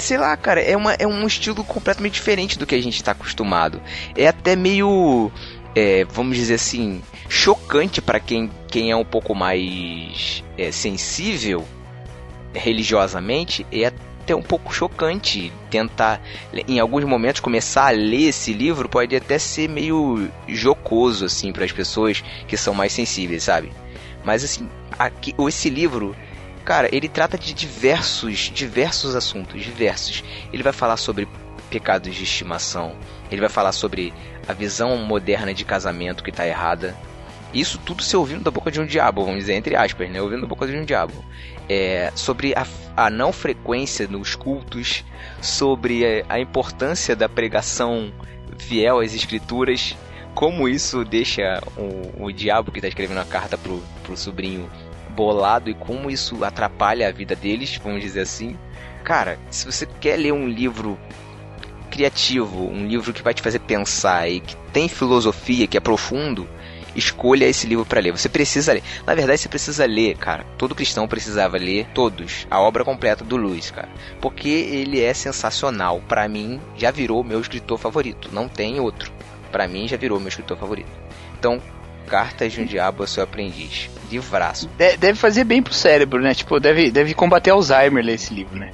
sei lá, cara, é, uma, é um estilo completamente diferente do que a gente tá acostumado. É até meio, é, vamos dizer assim, chocante pra quem, quem é um pouco mais é, sensível religiosamente. É até um pouco chocante tentar, em alguns momentos, começar a ler esse livro pode até ser meio jocoso, assim, para as pessoas que são mais sensíveis, sabe? Mas assim, aqui, esse livro Cara, ele trata de diversos, diversos assuntos, diversos. Ele vai falar sobre pecados de estimação. Ele vai falar sobre a visão moderna de casamento que tá errada. Isso tudo se ouvindo da boca de um diabo, vamos dizer, entre aspas, né? Ouvindo da boca de um diabo. É, sobre a, a não frequência nos cultos, sobre a, a importância da pregação fiel às escrituras, como isso deixa o, o diabo que está escrevendo a carta pro, pro sobrinho bolado e como isso atrapalha a vida deles, vamos dizer assim. Cara, se você quer ler um livro criativo, um livro que vai te fazer pensar e que tem filosofia, que é profundo, escolha esse livro para ler. Você precisa ler. Na verdade, você precisa ler, cara. Todo cristão precisava ler todos, a obra completa do Lewis, cara, porque ele é sensacional. Para mim, já virou meu escritor favorito. Não tem outro. Para mim, já virou meu escritor favorito. Então, Cartas de um Diabo ao seu aprendiz. Livraço. De- deve fazer bem pro cérebro, né? Tipo, deve, deve combater Alzheimer ler esse livro, né?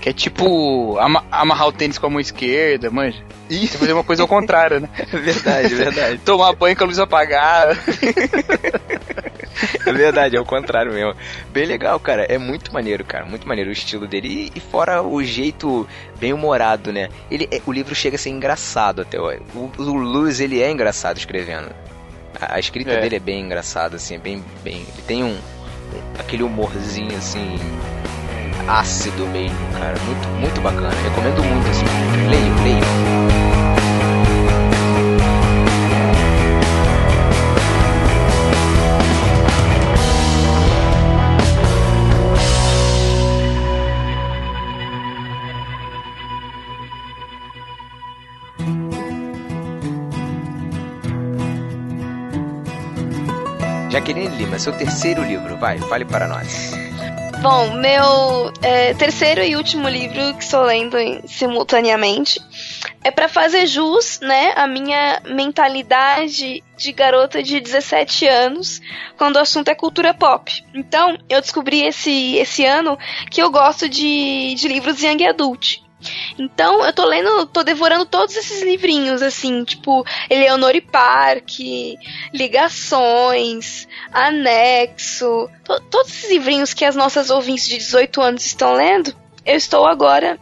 Que é tipo ama- amarrar o tênis com a mão esquerda, manja. E fazer uma coisa ao contrário, né? Verdade, verdade. Tomar banho com a luz apagada. É verdade, é o contrário mesmo. Bem legal, cara. É muito maneiro, cara. Muito maneiro o estilo dele. E, e fora o jeito bem humorado, né? Ele, é- o livro chega a ser engraçado até. ó. O, o Lewis, ele é engraçado escrevendo. A, a escrita É. dele é bem engraçada, assim. É bem, bem... Ele tem um... um- aquele humorzinho, assim... Ácido mesmo, cara. Muito, muito bacana. Recomendo muito, assim. Leio, leio. Jaqueline Lima, seu terceiro livro, vai, fale para nós. Bom, meu é, terceiro e último livro que estou lendo simultaneamente é para fazer jus, né, a minha mentalidade de garota de 17 anos, quando o assunto é cultura pop. Então, eu descobri esse, esse ano que eu gosto de, de livros young adult. Então, eu tô lendo, tô devorando todos esses livrinhos, assim, tipo, Eleonore Park, Ligações, Anexo, to, todos esses livrinhos que as nossas ouvintes de 18 anos estão lendo, eu estou agora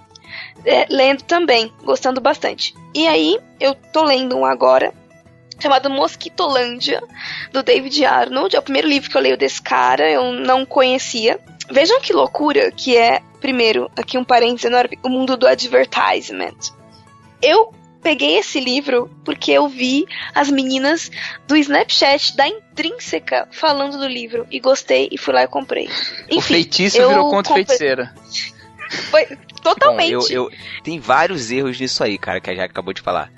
é, lendo também, gostando bastante. E aí, eu tô lendo um agora, chamado Mosquitolândia, do David Arnold. É o primeiro livro que eu leio desse cara, eu não conhecia. Vejam que loucura que é, primeiro, aqui um parênteses enorme, o mundo do advertisement. Eu peguei esse livro porque eu vi as meninas do Snapchat da Intrínseca falando do livro e gostei e fui lá e comprei. Enfim, o feitiço virou contra comprei... feiticeira. Foi totalmente. Bom, eu, eu, tem vários erros nisso aí, cara, que a Jack acabou de falar.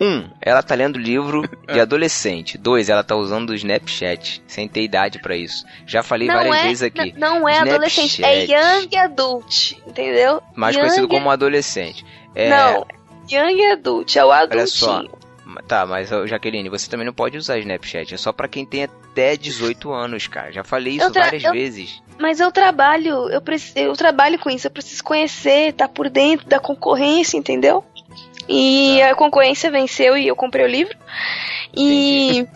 Um, ela tá lendo livro de adolescente. Dois, ela tá usando o Snapchat, sem ter idade para isso. Já falei não várias é, vezes aqui. Não é adolescente, é young adult, entendeu? Mais young conhecido como adolescente. É... Não, young adult, é o adultinho. Olha só. Tá, mas Jaqueline, você também não pode usar Snapchat. É só para quem tem até 18 anos, cara. Já falei isso várias eu... vezes. Mas eu trabalho, eu, preciso, eu trabalho com isso. Eu preciso conhecer, tá por dentro da concorrência, entendeu? E a concorrência venceu e eu comprei o livro. E.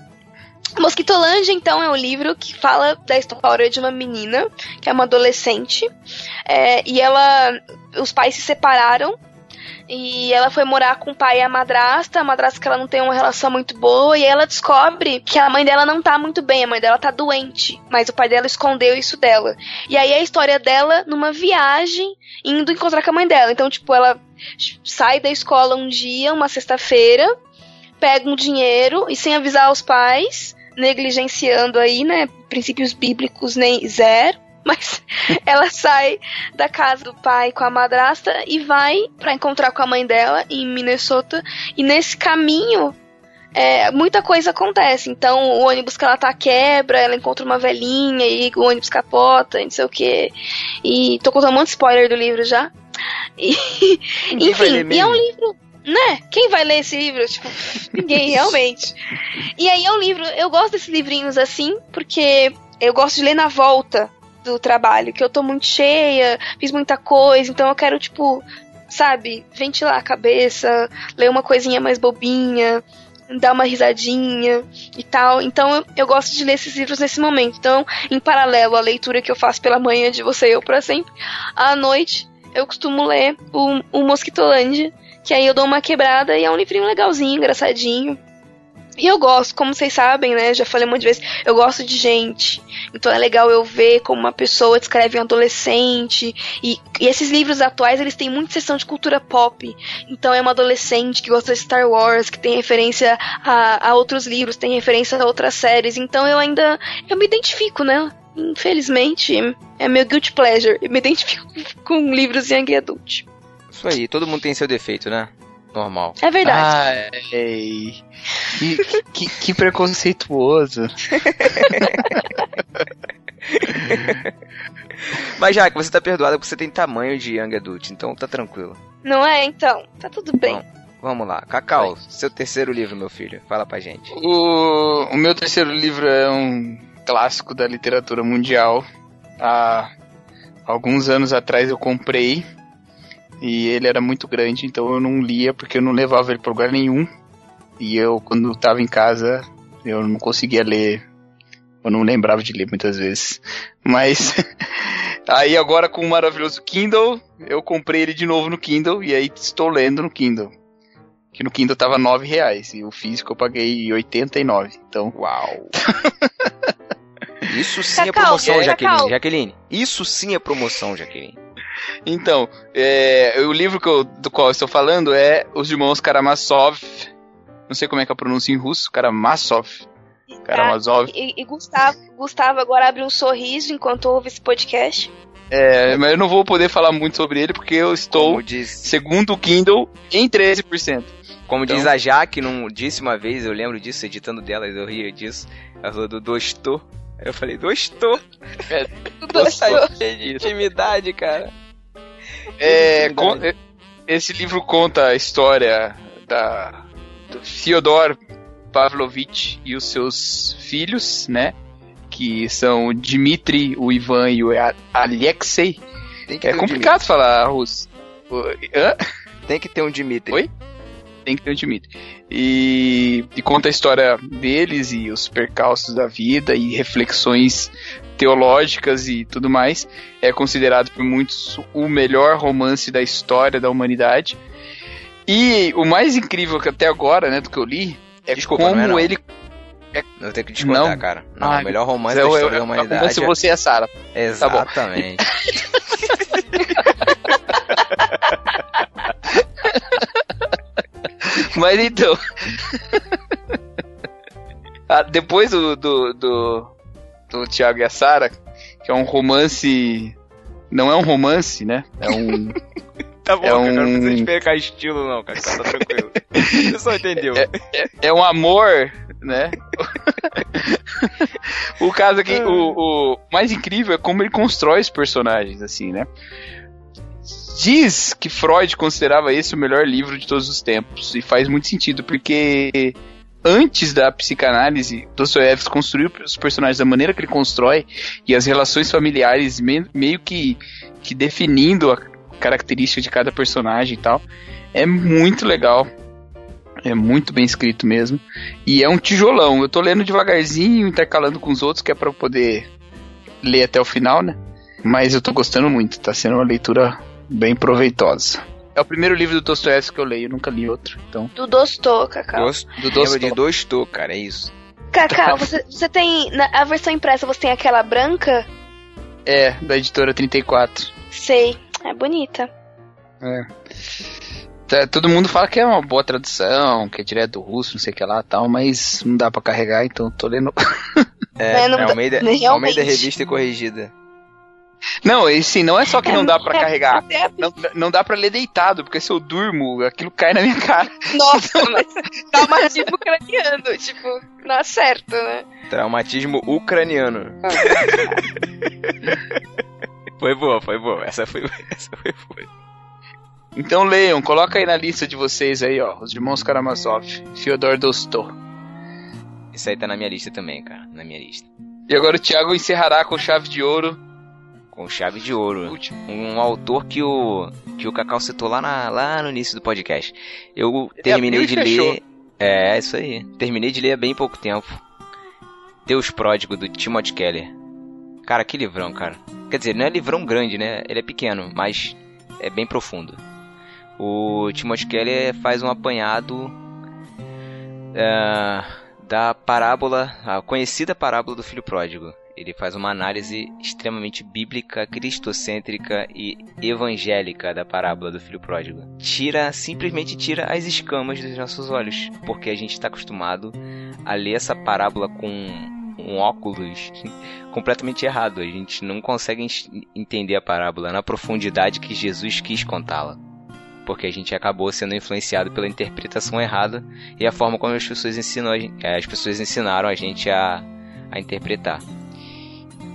Mosquitolândia, então, é um livro que fala da história de uma menina, que é uma adolescente, é, e ela. Os pais se separaram e ela foi morar com o pai e a madrasta, a madrasta que ela não tem uma relação muito boa, e ela descobre que a mãe dela não tá muito bem, a mãe dela tá doente, mas o pai dela escondeu isso dela. E aí a história dela numa viagem indo encontrar com a mãe dela. Então, tipo, ela sai da escola um dia, uma sexta-feira, pega um dinheiro e sem avisar os pais, negligenciando aí, né, princípios bíblicos nem zero mas ela sai da casa do pai com a madrasta e vai para encontrar com a mãe dela em Minnesota. E nesse caminho é, muita coisa acontece. Então, o ônibus que ela tá quebra, ela encontra uma velhinha e o ônibus capota, não sei o que. E tô contando um monte de spoiler do livro já. E, enfim, e é um livro. Né? Quem vai ler esse livro? Tipo, ninguém, realmente. E aí é um livro. Eu gosto desses livrinhos assim, porque eu gosto de ler na volta do trabalho, que eu tô muito cheia, fiz muita coisa, então eu quero, tipo, sabe, ventilar a cabeça, ler uma coisinha mais bobinha, dar uma risadinha e tal. Então eu, eu, gosto de ler esses livros nesse momento. Então, em paralelo à leitura que eu faço pela manhã de Você e Eu para Sempre, à noite eu costumo ler o, o Mosquitolândia, que aí eu dou uma quebrada e é um livrinho legalzinho, engraçadinho. E eu gosto, como vocês sabem, né? Já falei muitas vezes, eu gosto de gente. Então é legal eu ver como uma pessoa descreve um adolescente. E, e esses livros atuais, eles têm muita sessão de cultura pop. Então é uma adolescente que gosta de Star Wars, que tem referência a, a outros livros, tem referência a outras séries. Então eu ainda. Eu me identifico, né? Infelizmente, é meu guilty pleasure. Eu me identifico com livros young adult. Isso aí, todo mundo tem seu defeito, né? Normal. É verdade. Ai, que, que, que preconceituoso. Mas já que você tá perdoada porque você tem tamanho de Young Adult, então tá tranquilo. Não é, então? Tá tudo bem. Bom, vamos lá. Cacau, Vai. seu terceiro livro, meu filho. Fala pra gente. O, o meu terceiro livro é um clássico da literatura mundial. Há alguns anos atrás eu comprei e ele era muito grande, então eu não lia porque eu não levava ele para lugar nenhum. E eu, quando estava em casa, eu não conseguia ler. Eu não lembrava de ler muitas vezes. Mas aí agora com o maravilhoso Kindle, eu comprei ele de novo no Kindle e aí estou lendo no Kindle. Que no Kindle tava nove reais e o físico eu paguei 89. Então, uau. Isso sim é Cacau, é promoção, Jaqueline. Jaqueline. Isso sim é promoção, Jaqueline. Então, é, o livro eu, do qual eu estou falando é Os Irmãos Karamazov. Não sei como é que é a pronúncia em russo, Karamazov. Karamazov. E, e, Gustavo, Gustavo agora abre um sorriso enquanto ouve esse podcast. É, mas eu não vou poder falar muito sobre ele porque eu estou, diz... segundo o Kindle, em 13%. Como então... diz a Jaque, não disse uma vez, eu lembro disso, editando dela, eu ria disso. Ela falou do Dostô, Eu falei, gostou. Gostou. de intimidade, cara. É, con- é, esse livro conta a história da do Fyodor Pavlovich e os seus filhos, né? Que são o Dmitri, o Ivan e o Alexei. É ter um complicado falar russo. Hã? Tem que ter um Dimitri. Oi? Tem que ter o Dmitri. E, e conta a história deles e os percalços da vida e reflexões teológicas e tudo mais. É considerado por muitos o melhor romance da história da humanidade. E o mais incrível que até agora, né, do que eu li, é Desculpa, como não é não. ele. Eu tenho que discordar, Não. cara. Não, Ah, o melhor romance é, da história é, da é, humanidade. Se você é Sara. Tá bom. Exatamente. Mas então. Ah, depois do, do, do, do Tiago e a Sara, que é um romance. Não é um romance, né? É um. Tá bom, É cara, não um- precisa explicar estilo, não, cara. Tá tranquilo. Você só entendeu. é um amor, né? o caso aqui, o, o mais incrível é como ele constrói os personagens, assim, né? Diz que Freud considerava esse o melhor livro de todos os tempos, e faz muito sentido, porque antes da psicanálise, Dostoiévski construiu os personagens da maneira que ele constrói, e as relações familiares me- meio que, que definindo a característica de cada personagem e tal. É muito legal. É muito bem escrito mesmo. E é um tijolão. Eu tô lendo devagarzinho, intercalando com os outros, que é eu poder ler até o final, né? Mas eu tô gostando muito. Tá sendo uma leitura bem proveitosa. É o primeiro livro do Dostoiévski que eu leio, eu nunca li outro. Então, Do Dostô, Cacau. Gosto, do Dostoiévski. de dois tô, cara, é isso. Cacau, você, você tem. Na a versão impressa você tem aquela branca? É, da editora 34. Sei. É bonita. Tá, Todo mundo fala que é uma boa tradução, que é direto do russo, não sei o que lá e tal, mas não dá pra carregar, então eu tô lendo. É, É, não é Almeida. Almeida Revista e Corrigida. Não, e sim, não é só que não dá pra É, carregar. é- Não, não dá pra ler deitado, porque se eu durmo, aquilo cai na minha cara. Nossa, mas traumatismo craniano, tipo, não acerta, né? Traumatismo ucraniano. foi boa, foi boa. Essa foi, essa foi boa. Então leiam, coloca aí na lista de vocês aí, ó, os irmãos Karamazov, Fyodor Dostô. Isso aí tá na minha lista também, cara. Na minha lista. E agora o Thiago encerrará com chave de ouro. Com chave de ouro. Um autor que o que o Cacau citou lá, na, lá no início do podcast. Eu terminei de fechou. ler. É, isso aí. Terminei de ler há bem pouco tempo. Deus Pródigo, do Timothy Keller. Cara, que livrão, cara. Quer dizer, não é livrão grande, né? Ele é pequeno, mas é bem profundo. O Timothy Keller faz um apanhado é, da parábola, a conhecida parábola do filho pródigo. Ele faz uma análise extremamente bíblica, cristocêntrica e evangélica da parábola do filho pródigo. Tira, simplesmente tira as escamas dos nossos olhos, porque a gente está acostumado a ler essa parábola com um óculos completamente errado. A gente não consegue en- entender a parábola na profundidade que Jesus quis contá-la. Porque a gente acabou sendo influenciado pela interpretação errada e a forma como as pessoas eh, as pessoas ensinaram a gente a, a interpretar.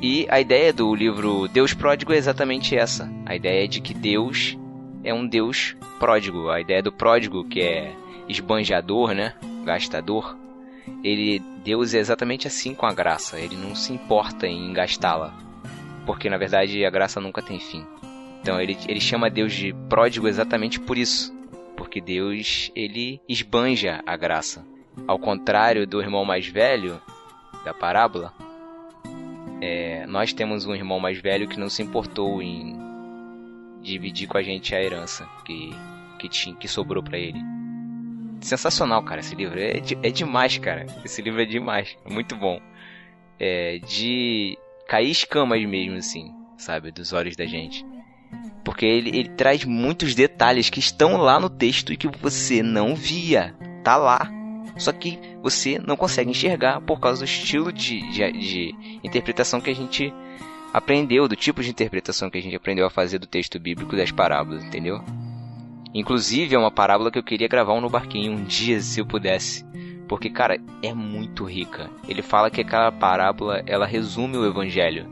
E a ideia do livro Deus Pródigo é exatamente essa. A ideia de que Deus é um Deus pródigo. A ideia do pródigo, que é esbanjador, né? Gastador. Ele, Deus é exatamente assim com a graça. Ele não se importa em gastá-la. Porque na verdade a graça nunca tem fim. Então ele, ele chama Deus de pródigo exatamente por isso. Porque Deus, ele esbanja a graça. Ao contrário do irmão mais velho da parábola, é, nós temos um irmão mais velho que não se importou em dividir com a gente a herança que, que, tinha, que sobrou pra ele. Sensacional, cara, esse livro. É, de- é demais, cara. Esse livro é demais. É muito bom. É de cair escamas mesmo, assim, sabe? Dos olhos da gente. Porque ele, ele traz muitos detalhes que estão lá no texto e que você não via. Tá lá. Só que você não consegue enxergar por causa do estilo de, de, de interpretação que a gente aprendeu, do tipo de interpretação que a gente aprendeu a fazer do texto bíblico das parábolas, entendeu? Inclusive é uma parábola que eu queria gravar um no barquinho um dia se eu pudesse. porque, cara, é muito rica. Ele fala que aquela parábola, ela resume o evangelho.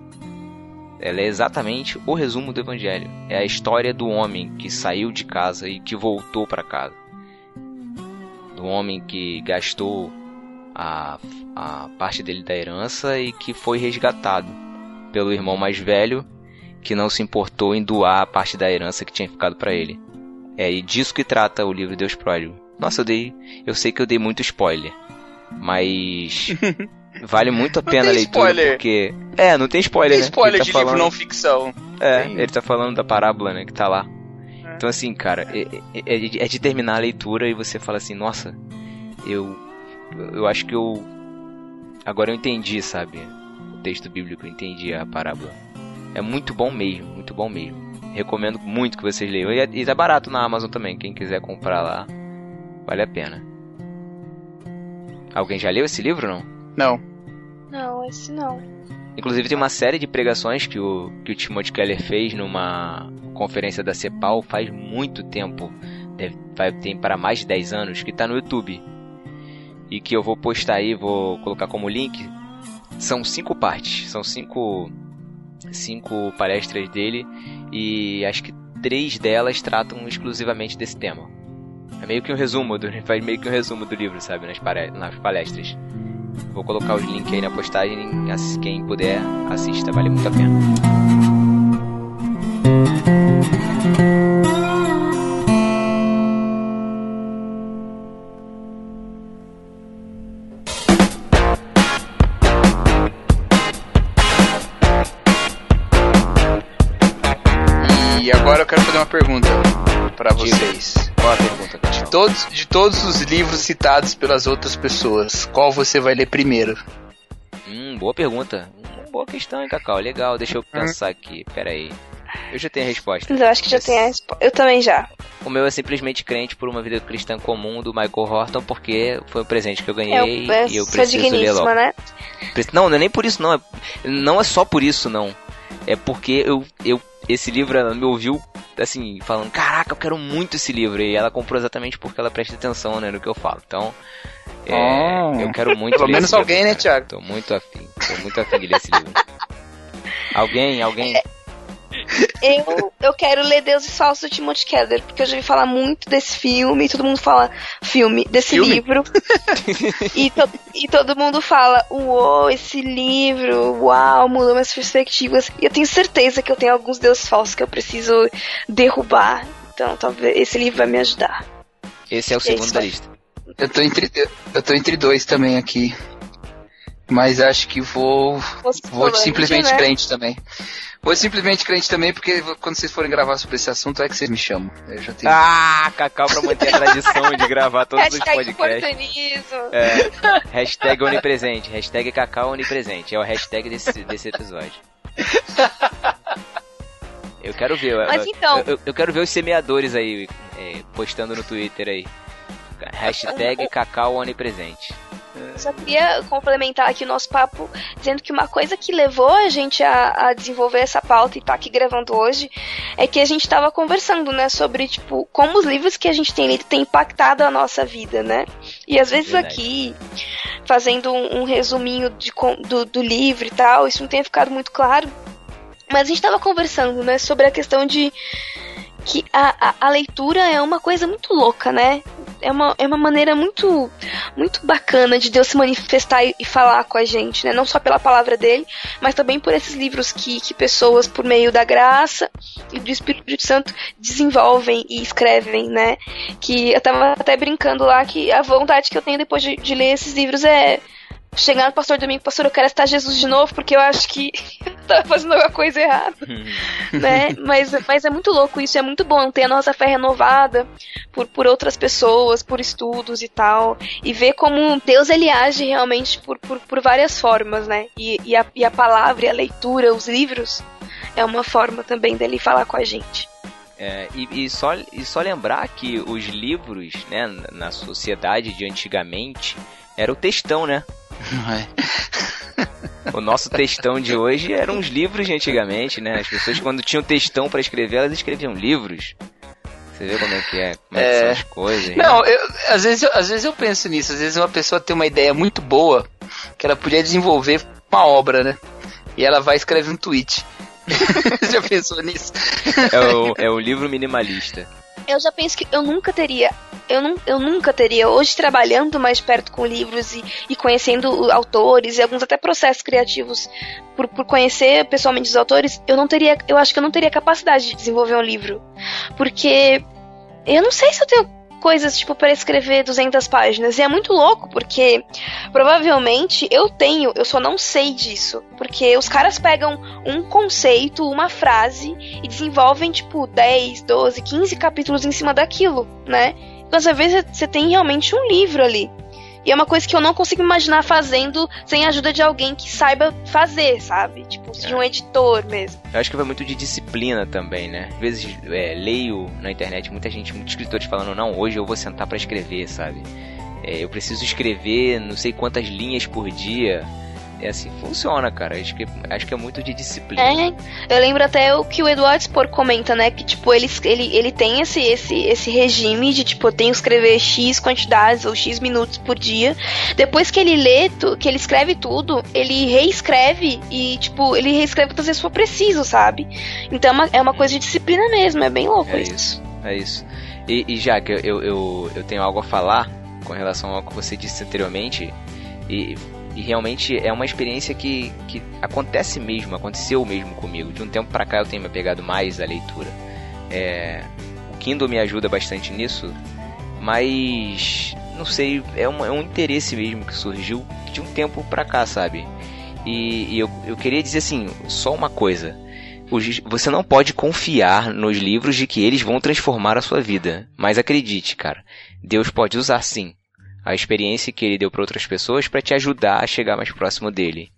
Ela é exatamente o resumo do evangelho. É a história do homem que saiu de casa e que voltou para casa. Do homem que gastou a, a parte dele da herança e que foi resgatado pelo irmão mais velho que não se importou em doar a parte da herança que tinha ficado para ele. É e disso que trata o livro Deus Pródigo. Nossa, eu dei, eu sei que eu dei muito spoiler, mas vale muito a pena a leitura spoiler. porque é, não tem spoiler, tem né? spoiler tá de falando... livro não ficção. É, tem... ele tá falando da parábola, né, que tá lá. É. Então assim, cara, é, é, é de terminar a leitura e você fala assim, nossa, eu eu acho que eu agora eu entendi, sabe? O texto bíblico, eu entendi a parábola. É muito bom mesmo, muito bom mesmo. Recomendo muito que vocês leiam. E, é, e tá barato na Amazon também, quem quiser comprar lá, vale a pena. Alguém já leu esse livro não? Não. Não, esse não. Inclusive tem uma série de pregações que o, que o Timothy Keller fez numa conferência da CEPAL faz muito tempo. Deve, tem para mais de 10 anos, que está no YouTube. E que eu vou postar aí, vou colocar como link. São cinco partes, são cinco cinco palestras dele e acho que três delas tratam exclusivamente desse tema. É meio que um resumo, do, faz meio que um resumo do livro, sabe, nas palestras. Vou colocar os links aí na postagem, quem puder assista, vale muito a pena. pergunta para vocês. Qual a pergunta, De todos, de todos os livros citados pelas outras pessoas, qual você vai ler primeiro? Hum, boa pergunta. Hum, boa questão, hein, Cacau? Legal, deixa eu pensar hum. aqui. Pera aí. Eu já tenho a resposta. Eu acho que já tem a resposta. Eu também já. O meu é simplesmente crente por uma vida cristã comum do Michael Horton, porque foi um presente que eu ganhei eu, eu e eu preciso ler logo. Né? Não, não é nem por isso não. É, não é só por isso não. É porque eu, eu esse livro ela me ouviu assim, falando, caraca, eu quero muito esse livro. E ela comprou exatamente porque ela presta atenção, né, no que eu falo. Então, é, oh. eu quero muito Pelo menos alguém, livro, né, Thiago? Tô muito afim, tô muito afim de ler esse livro. alguém, alguém... É, eu, eu quero ler Deuses Falsos do Timothy Keller, porque eu já ouvi falar muito desse filme, e todo mundo fala filme, desse filme? livro. e, to, e todo mundo fala, uou, esse livro, uau, mudou minhas perspectivas. E eu tenho certeza que eu tenho alguns deuses falsos que eu preciso derrubar. Então talvez esse livro vai me ajudar. Esse é o segundo da lista. Eu tô, entre, eu tô entre dois também aqui. Mas acho que vou. vou simplesmente né? crente também. Vou simplesmente crente também, porque quando vocês forem gravar sobre esse assunto, é que vocês me chamam. Eu já tenho... Ah, Cacau pra manter a tradição de gravar todos os podcasts. É, hashtag onipresente. Hashtag Cacau onipresente. É o hashtag desse, desse episódio. Eu quero ver. Mas eu, então... Eu, eu, quero ver os semeadores aí, é, postando no Twitter aí. Hashtag Cacau onipresente. Só queria complementar aqui o nosso papo, dizendo que uma coisa que levou a gente a, a desenvolver essa pauta e tá aqui gravando hoje é que a gente estava conversando, né, sobre, tipo, como os livros que a gente tem lido têm impactado a nossa vida, né? E às vezes Verdade. aqui, fazendo um, um resuminho de, do, do livro e tal, isso não tem ficado muito claro. Mas a gente estava conversando, né, sobre a questão de que a, a, a, leitura é uma coisa muito louca, né? É uma, é uma maneira muito muito bacana de Deus se manifestar e, e, falar com a gente, né? Não só pela palavra dele, mas também por esses livros que, que pessoas, por meio da graça e do Espírito Santo, desenvolvem e escrevem, né? Que eu tava até brincando lá que a vontade que eu tenho depois de, de ler esses livros é chegar no pastor domingo, pastor, eu quero estar Jesus de novo, porque eu acho que eu tava fazendo alguma coisa errada. né? Mas, mas é muito louco isso, é muito bom ter a nossa fé renovada por, por outras pessoas, por estudos e tal. E ver como Deus ele age realmente por, por, por várias formas, né? E, e, a, e a palavra, e a leitura, os livros, é uma forma também dele falar com a gente. É, e, e, só, e só lembrar que os livros, né, na sociedade de antigamente, era o textão, né? É. O nosso textão de hoje eram os livros de antigamente, né? As pessoas quando tinham textão para escrever, elas escreviam livros. Você vê como é que é, como é, que É. são as coisas. né? Não, eu- às, vezes, eu- às vezes eu penso nisso. Às vezes uma pessoa tem uma ideia muito boa que ela podia desenvolver uma obra, né? E ela vai escrever um tweet. Já pensou nisso? É o, é o livro minimalista. Eu já penso que eu nunca teria. Eu, nu, eu nunca teria, hoje trabalhando mais perto com livros e, e conhecendo autores e alguns até processos criativos, por, por conhecer pessoalmente os autores, eu não teria. Eu acho que eu não teria capacidade de desenvolver um livro. Porque eu não sei se eu tenho coisas, tipo, para escrever 200 páginas. E é muito louco, porque provavelmente eu tenho, eu só não sei disso. Porque os caras pegam um conceito, uma frase, e desenvolvem, tipo, 10, 12, 15 capítulos em cima daquilo, né? Então, às vezes, você tem realmente um livro ali. E é uma coisa que eu não consigo imaginar fazendo sem a ajuda de alguém que saiba fazer, sabe? Tipo, de um editor mesmo. Eu acho que vai muito de disciplina também, né? Às vezes é, leio na internet muita gente, muitos escritores falando, não, hoje eu vou sentar pra escrever, sabe? É, eu preciso escrever não sei quantas linhas por dia. É assim, funciona, cara. Acho que, acho que é muito de disciplina. É, eu lembro até o que o Eduardo Spor comenta, né? Que, tipo, ele, ele, ele tem esse, esse, esse regime de, tipo, eu tenho que escrever X quantidades ou X minutos por dia. Depois que ele lê, tu, que ele escreve tudo, ele reescreve e, tipo, ele reescreve quantas vezes for preciso, sabe? Então é uma, é uma coisa de disciplina mesmo, é bem louco É isso. isso, é isso. E, e já que eu, eu, eu tenho algo a falar com relação ao que você disse anteriormente, e, e realmente é uma experiência que, que acontece mesmo, aconteceu mesmo comigo. De um tempo pra cá eu tenho me apegado mais à leitura. É, o Kindle me ajuda bastante nisso, mas não sei, é um, é um interesse mesmo que surgiu de um tempo pra cá, sabe? E, e eu, eu queria dizer assim, só uma coisa. Você não pode confiar nos livros de que eles vão transformar a sua vida. Mas acredite, cara, Deus pode usar sim a experiência que ele deu para outras pessoas para te ajudar a chegar mais próximo dele.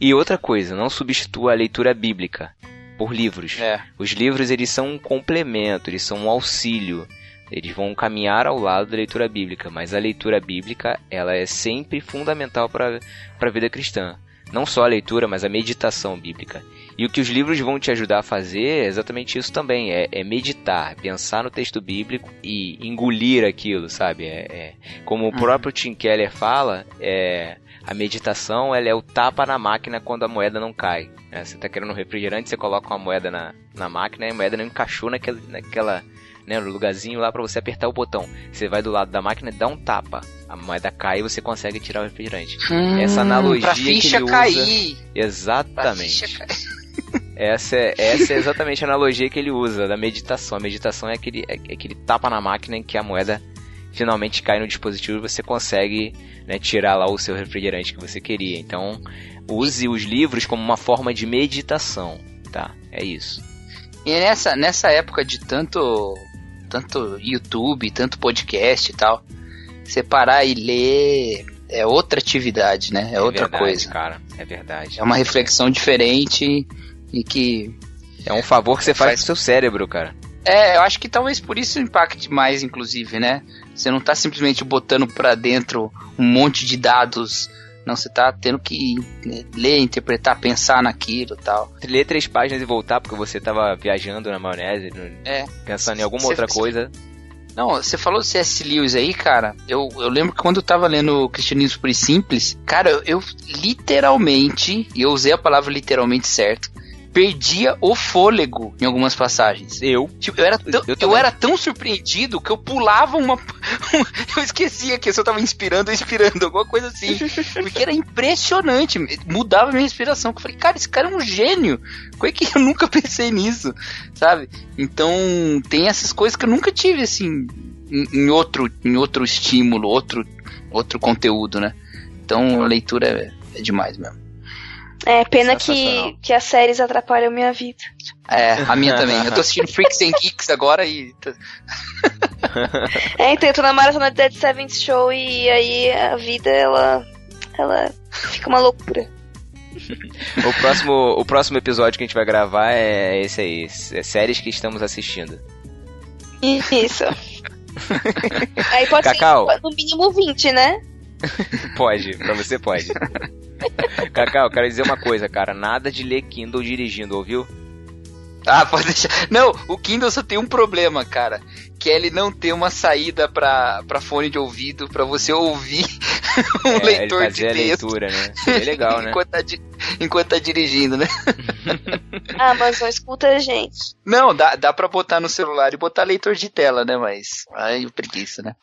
E outra coisa, não substitua a leitura bíblica por livros. É. Os livros eles são um complemento, eles são um auxílio. Eles vão caminhar ao lado da leitura bíblica, mas a leitura bíblica ela é sempre fundamental para a vida cristã. Não só a leitura, mas a meditação bíblica. E o que os livros vão te ajudar a fazer é exatamente isso também: é, é meditar, pensar no texto bíblico e engolir aquilo, sabe? É, é- como o próprio Tim Keller fala, é, a meditação ela é o tapa na máquina quando a moeda não cai. né? Você está querendo um refrigerante, você coloca uma moeda na, na máquina e a moeda não encaixou naquela, naquela né, no lugarzinho lá para você apertar o botão. Você vai do lado da máquina e dá um tapa. A moeda cai e você consegue tirar o refrigerante. Essa analogia Hum, pra que ficha ele usa- cair. Pra Exatamente. ficha cair. Essa é, essa é exatamente a analogia que ele usa da meditação. A meditação é aquele, é aquele tapa na máquina em que a moeda finalmente cai no dispositivo e você consegue né, tirar lá o seu refrigerante que você queria. Então, use os livros como uma forma de meditação, tá? É isso. E nessa, nessa época de tanto, tanto YouTube, tanto podcast e tal, você parar e ler é outra atividade, né? É, outra verdade, coisa. cara. É verdade. É uma reflexão diferente e que. É um favor que você faz Faz- pro seu cérebro, cara. É, eu acho que talvez por isso impacte mais, inclusive, né? Você não tá simplesmente botando pra dentro um monte de dados. Não, você tá tendo que né, ler, interpretar, pensar naquilo e tal. Ler três páginas e voltar porque você tava viajando na maionese, É. pensando em alguma Cê- outra cê- coisa. Não, você falou do C.S. Lewis aí, cara. Eu, eu lembro que quando eu tava lendo Cristianismo Puro e Simples, cara, eu, eu literalmente, e eu usei a palavra literalmente certo, perdia o fôlego em algumas passagens. Eu. Tipo, eu era, tão, Eu eu, era tão surpreendido que eu pulava uma. eu esquecia que eu tava inspirando ou expirando, alguma coisa assim. Porque era impressionante. Mudava a minha respiração. Eu falei, cara, esse cara é um gênio. Como é que eu nunca pensei nisso? Sabe? Então, tem essas coisas que eu nunca tive, assim, em, em outro, em outro estímulo, outro, outro conteúdo, né? Então, a leitura é, é demais mesmo. É, pena Sensacional. que, que as séries atrapalham minha vida. É, a minha também. Eu tô assistindo Freaks and Geeks agora e. É, então eu tô na maratona de Dead Seventh Show e aí a vida, ela. Ela fica uma loucura. O próximo, o próximo episódio que a gente vai gravar é esse aí. É séries que estamos assistindo. Isso. aí pode Cacau. ser no mínimo 20, né? Pode, pra você pode. Cacau, eu quero dizer uma coisa, cara. Nada de ler Kindle dirigindo, ouviu? Ah, pode deixar. Não, o Kindle só tem um problema, cara. Que é ele não ter uma saída pra, pra fone de ouvido pra você ouvir um É, leitor ele de texto. leitura, né? Seria legal, né? enquanto, tá di- enquanto tá dirigindo, né? Amazon, escuta a gente. Não, dá, dá pra botar no celular e botar leitor de tela, né? Mas. Ai, preguiça, né?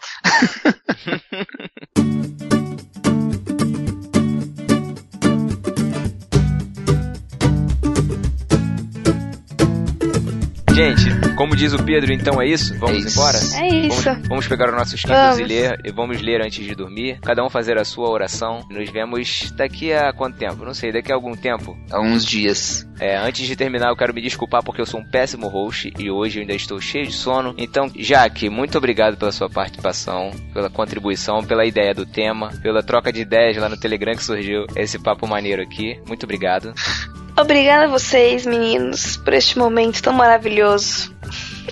Gente, como diz o Pedro, então é isso? Vamos É isso. embora? É isso. Vamos, vamos pegar os nossos Kindles e ler, e vamos ler antes de dormir. Cada um fazer a sua oração. Nos vemos daqui a quanto tempo? Não sei, daqui a algum tempo. Há uns dias. É, antes de terminar, eu quero me desculpar porque eu sou um péssimo host e hoje eu ainda estou cheio de sono. Então, Jaque, muito obrigado pela sua participação, pela contribuição, pela ideia do tema, pela troca de ideias lá no Telegram que surgiu esse papo maneiro aqui. Muito obrigado. Obrigada a vocês, meninos, por este momento tão maravilhoso.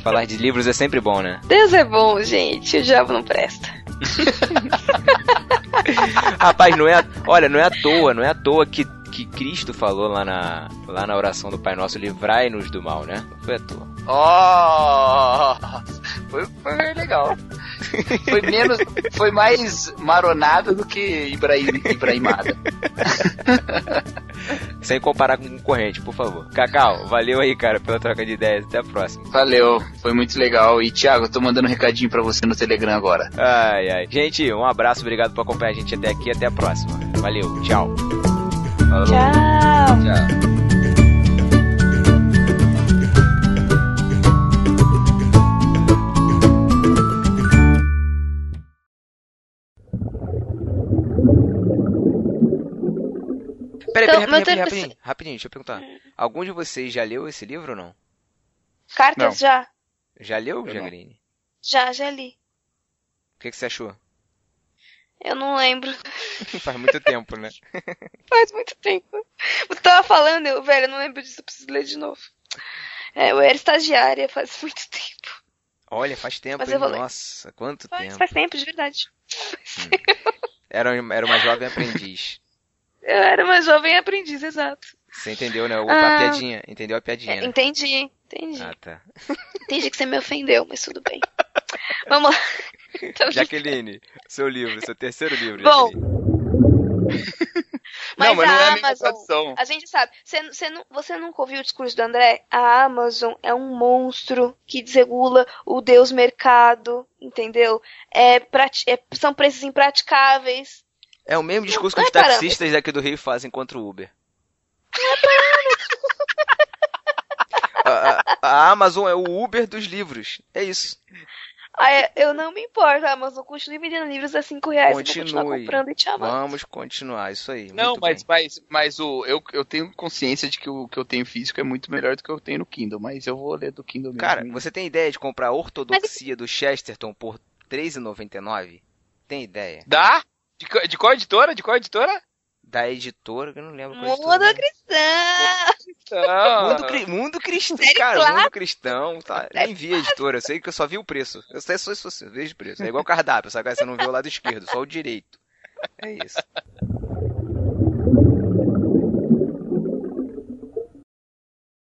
Falar de livros é sempre bom, né? Deus é bom, gente. O diabo não presta. Rapaz, não é, olha, não é à toa, não é à toa que, que Cristo falou lá na, lá na oração do Pai Nosso, livrai-nos do mal, né? Não foi à toa. Oh! Foi, foi legal. Foi menos. Foi mais maronada do que Ibrahim, Ibrahimada. Sem comparar com concorrente, por favor. Cacau, valeu aí, cara, pela troca de ideias. Até a próxima. Valeu, foi muito legal. E Thiago, eu tô mandando um recadinho pra você no Telegram agora. Ai, ai. Gente, um abraço, obrigado por acompanhar a gente até aqui. Até a próxima. Valeu, tchau. Falou. Tchau. Tchau. Peraí, Então, peraí, meu rapidinho, terceiro- rapidinho, rapidinho, deixa eu perguntar. Algum de vocês já leu esse livro ou não? Cartas Não. já? Já leu. Jagrine? Já, já li. O que, que você achou? Eu não lembro. Faz muito tempo, né? Faz muito tempo. Você tava falando, eu, velho, eu não lembro disso, eu preciso ler de novo. É, eu era estagiária faz muito tempo. Olha, faz tempo, Mas hein? eu. Nossa, quanto Faz, tempo. faz tempo, de verdade. Era, era uma jovem aprendiz. Eu era uma jovem aprendiz, exato. Você entendeu, né? O, Ah. A piadinha. Entendeu a piadinha, É, né? entendi, entendi. Ah, tá. Entendi que você me ofendeu, mas tudo bem. Vamos lá. Tô Jaqueline, seu livro, seu terceiro livro. Bom. Mas não, mas não é a a Amazon-. A gente sabe. Você, você, não, você nunca ouviu o discurso do André? A Amazon é um monstro que desregula o Deus mercado, entendeu? É, prati- é- são preços impraticáveis. É o mesmo discurso que Não os é parâmetro. taxistas daqui do Rio fazem contra o Uber. A, a- a Amazon é o Uber dos livros. É isso. Ah, é, eu não me importo, Amazon continue vendendo livros a 5 reais. Eu vou continuar Continue. comprando e te amando. Vamos continuar, isso aí. Não, muito mas, bem. mas, mas o, eu, eu tenho consciência de que o que eu tenho físico é muito melhor do que eu tenho no Kindle, mas eu vou ler do Kindle mesmo. Cara, você tem ideia de comprar a Ortodoxia do Chesterton por R$13,99? Tem ideia? Dá? De, de qual editora? De qual editora? Da editora, que eu não lembro qual editora, Muda né? cristã! Não. Mundo, cri- mundo cristão, Série cara, clássica. mundo cristão, tá? Nem vi a editora, eu sei que eu só vi o preço. Eu sei só isso, eu vejo o preço. É igual cardápio, sabe? Você não vê o lado esquerdo, só o direito. É isso.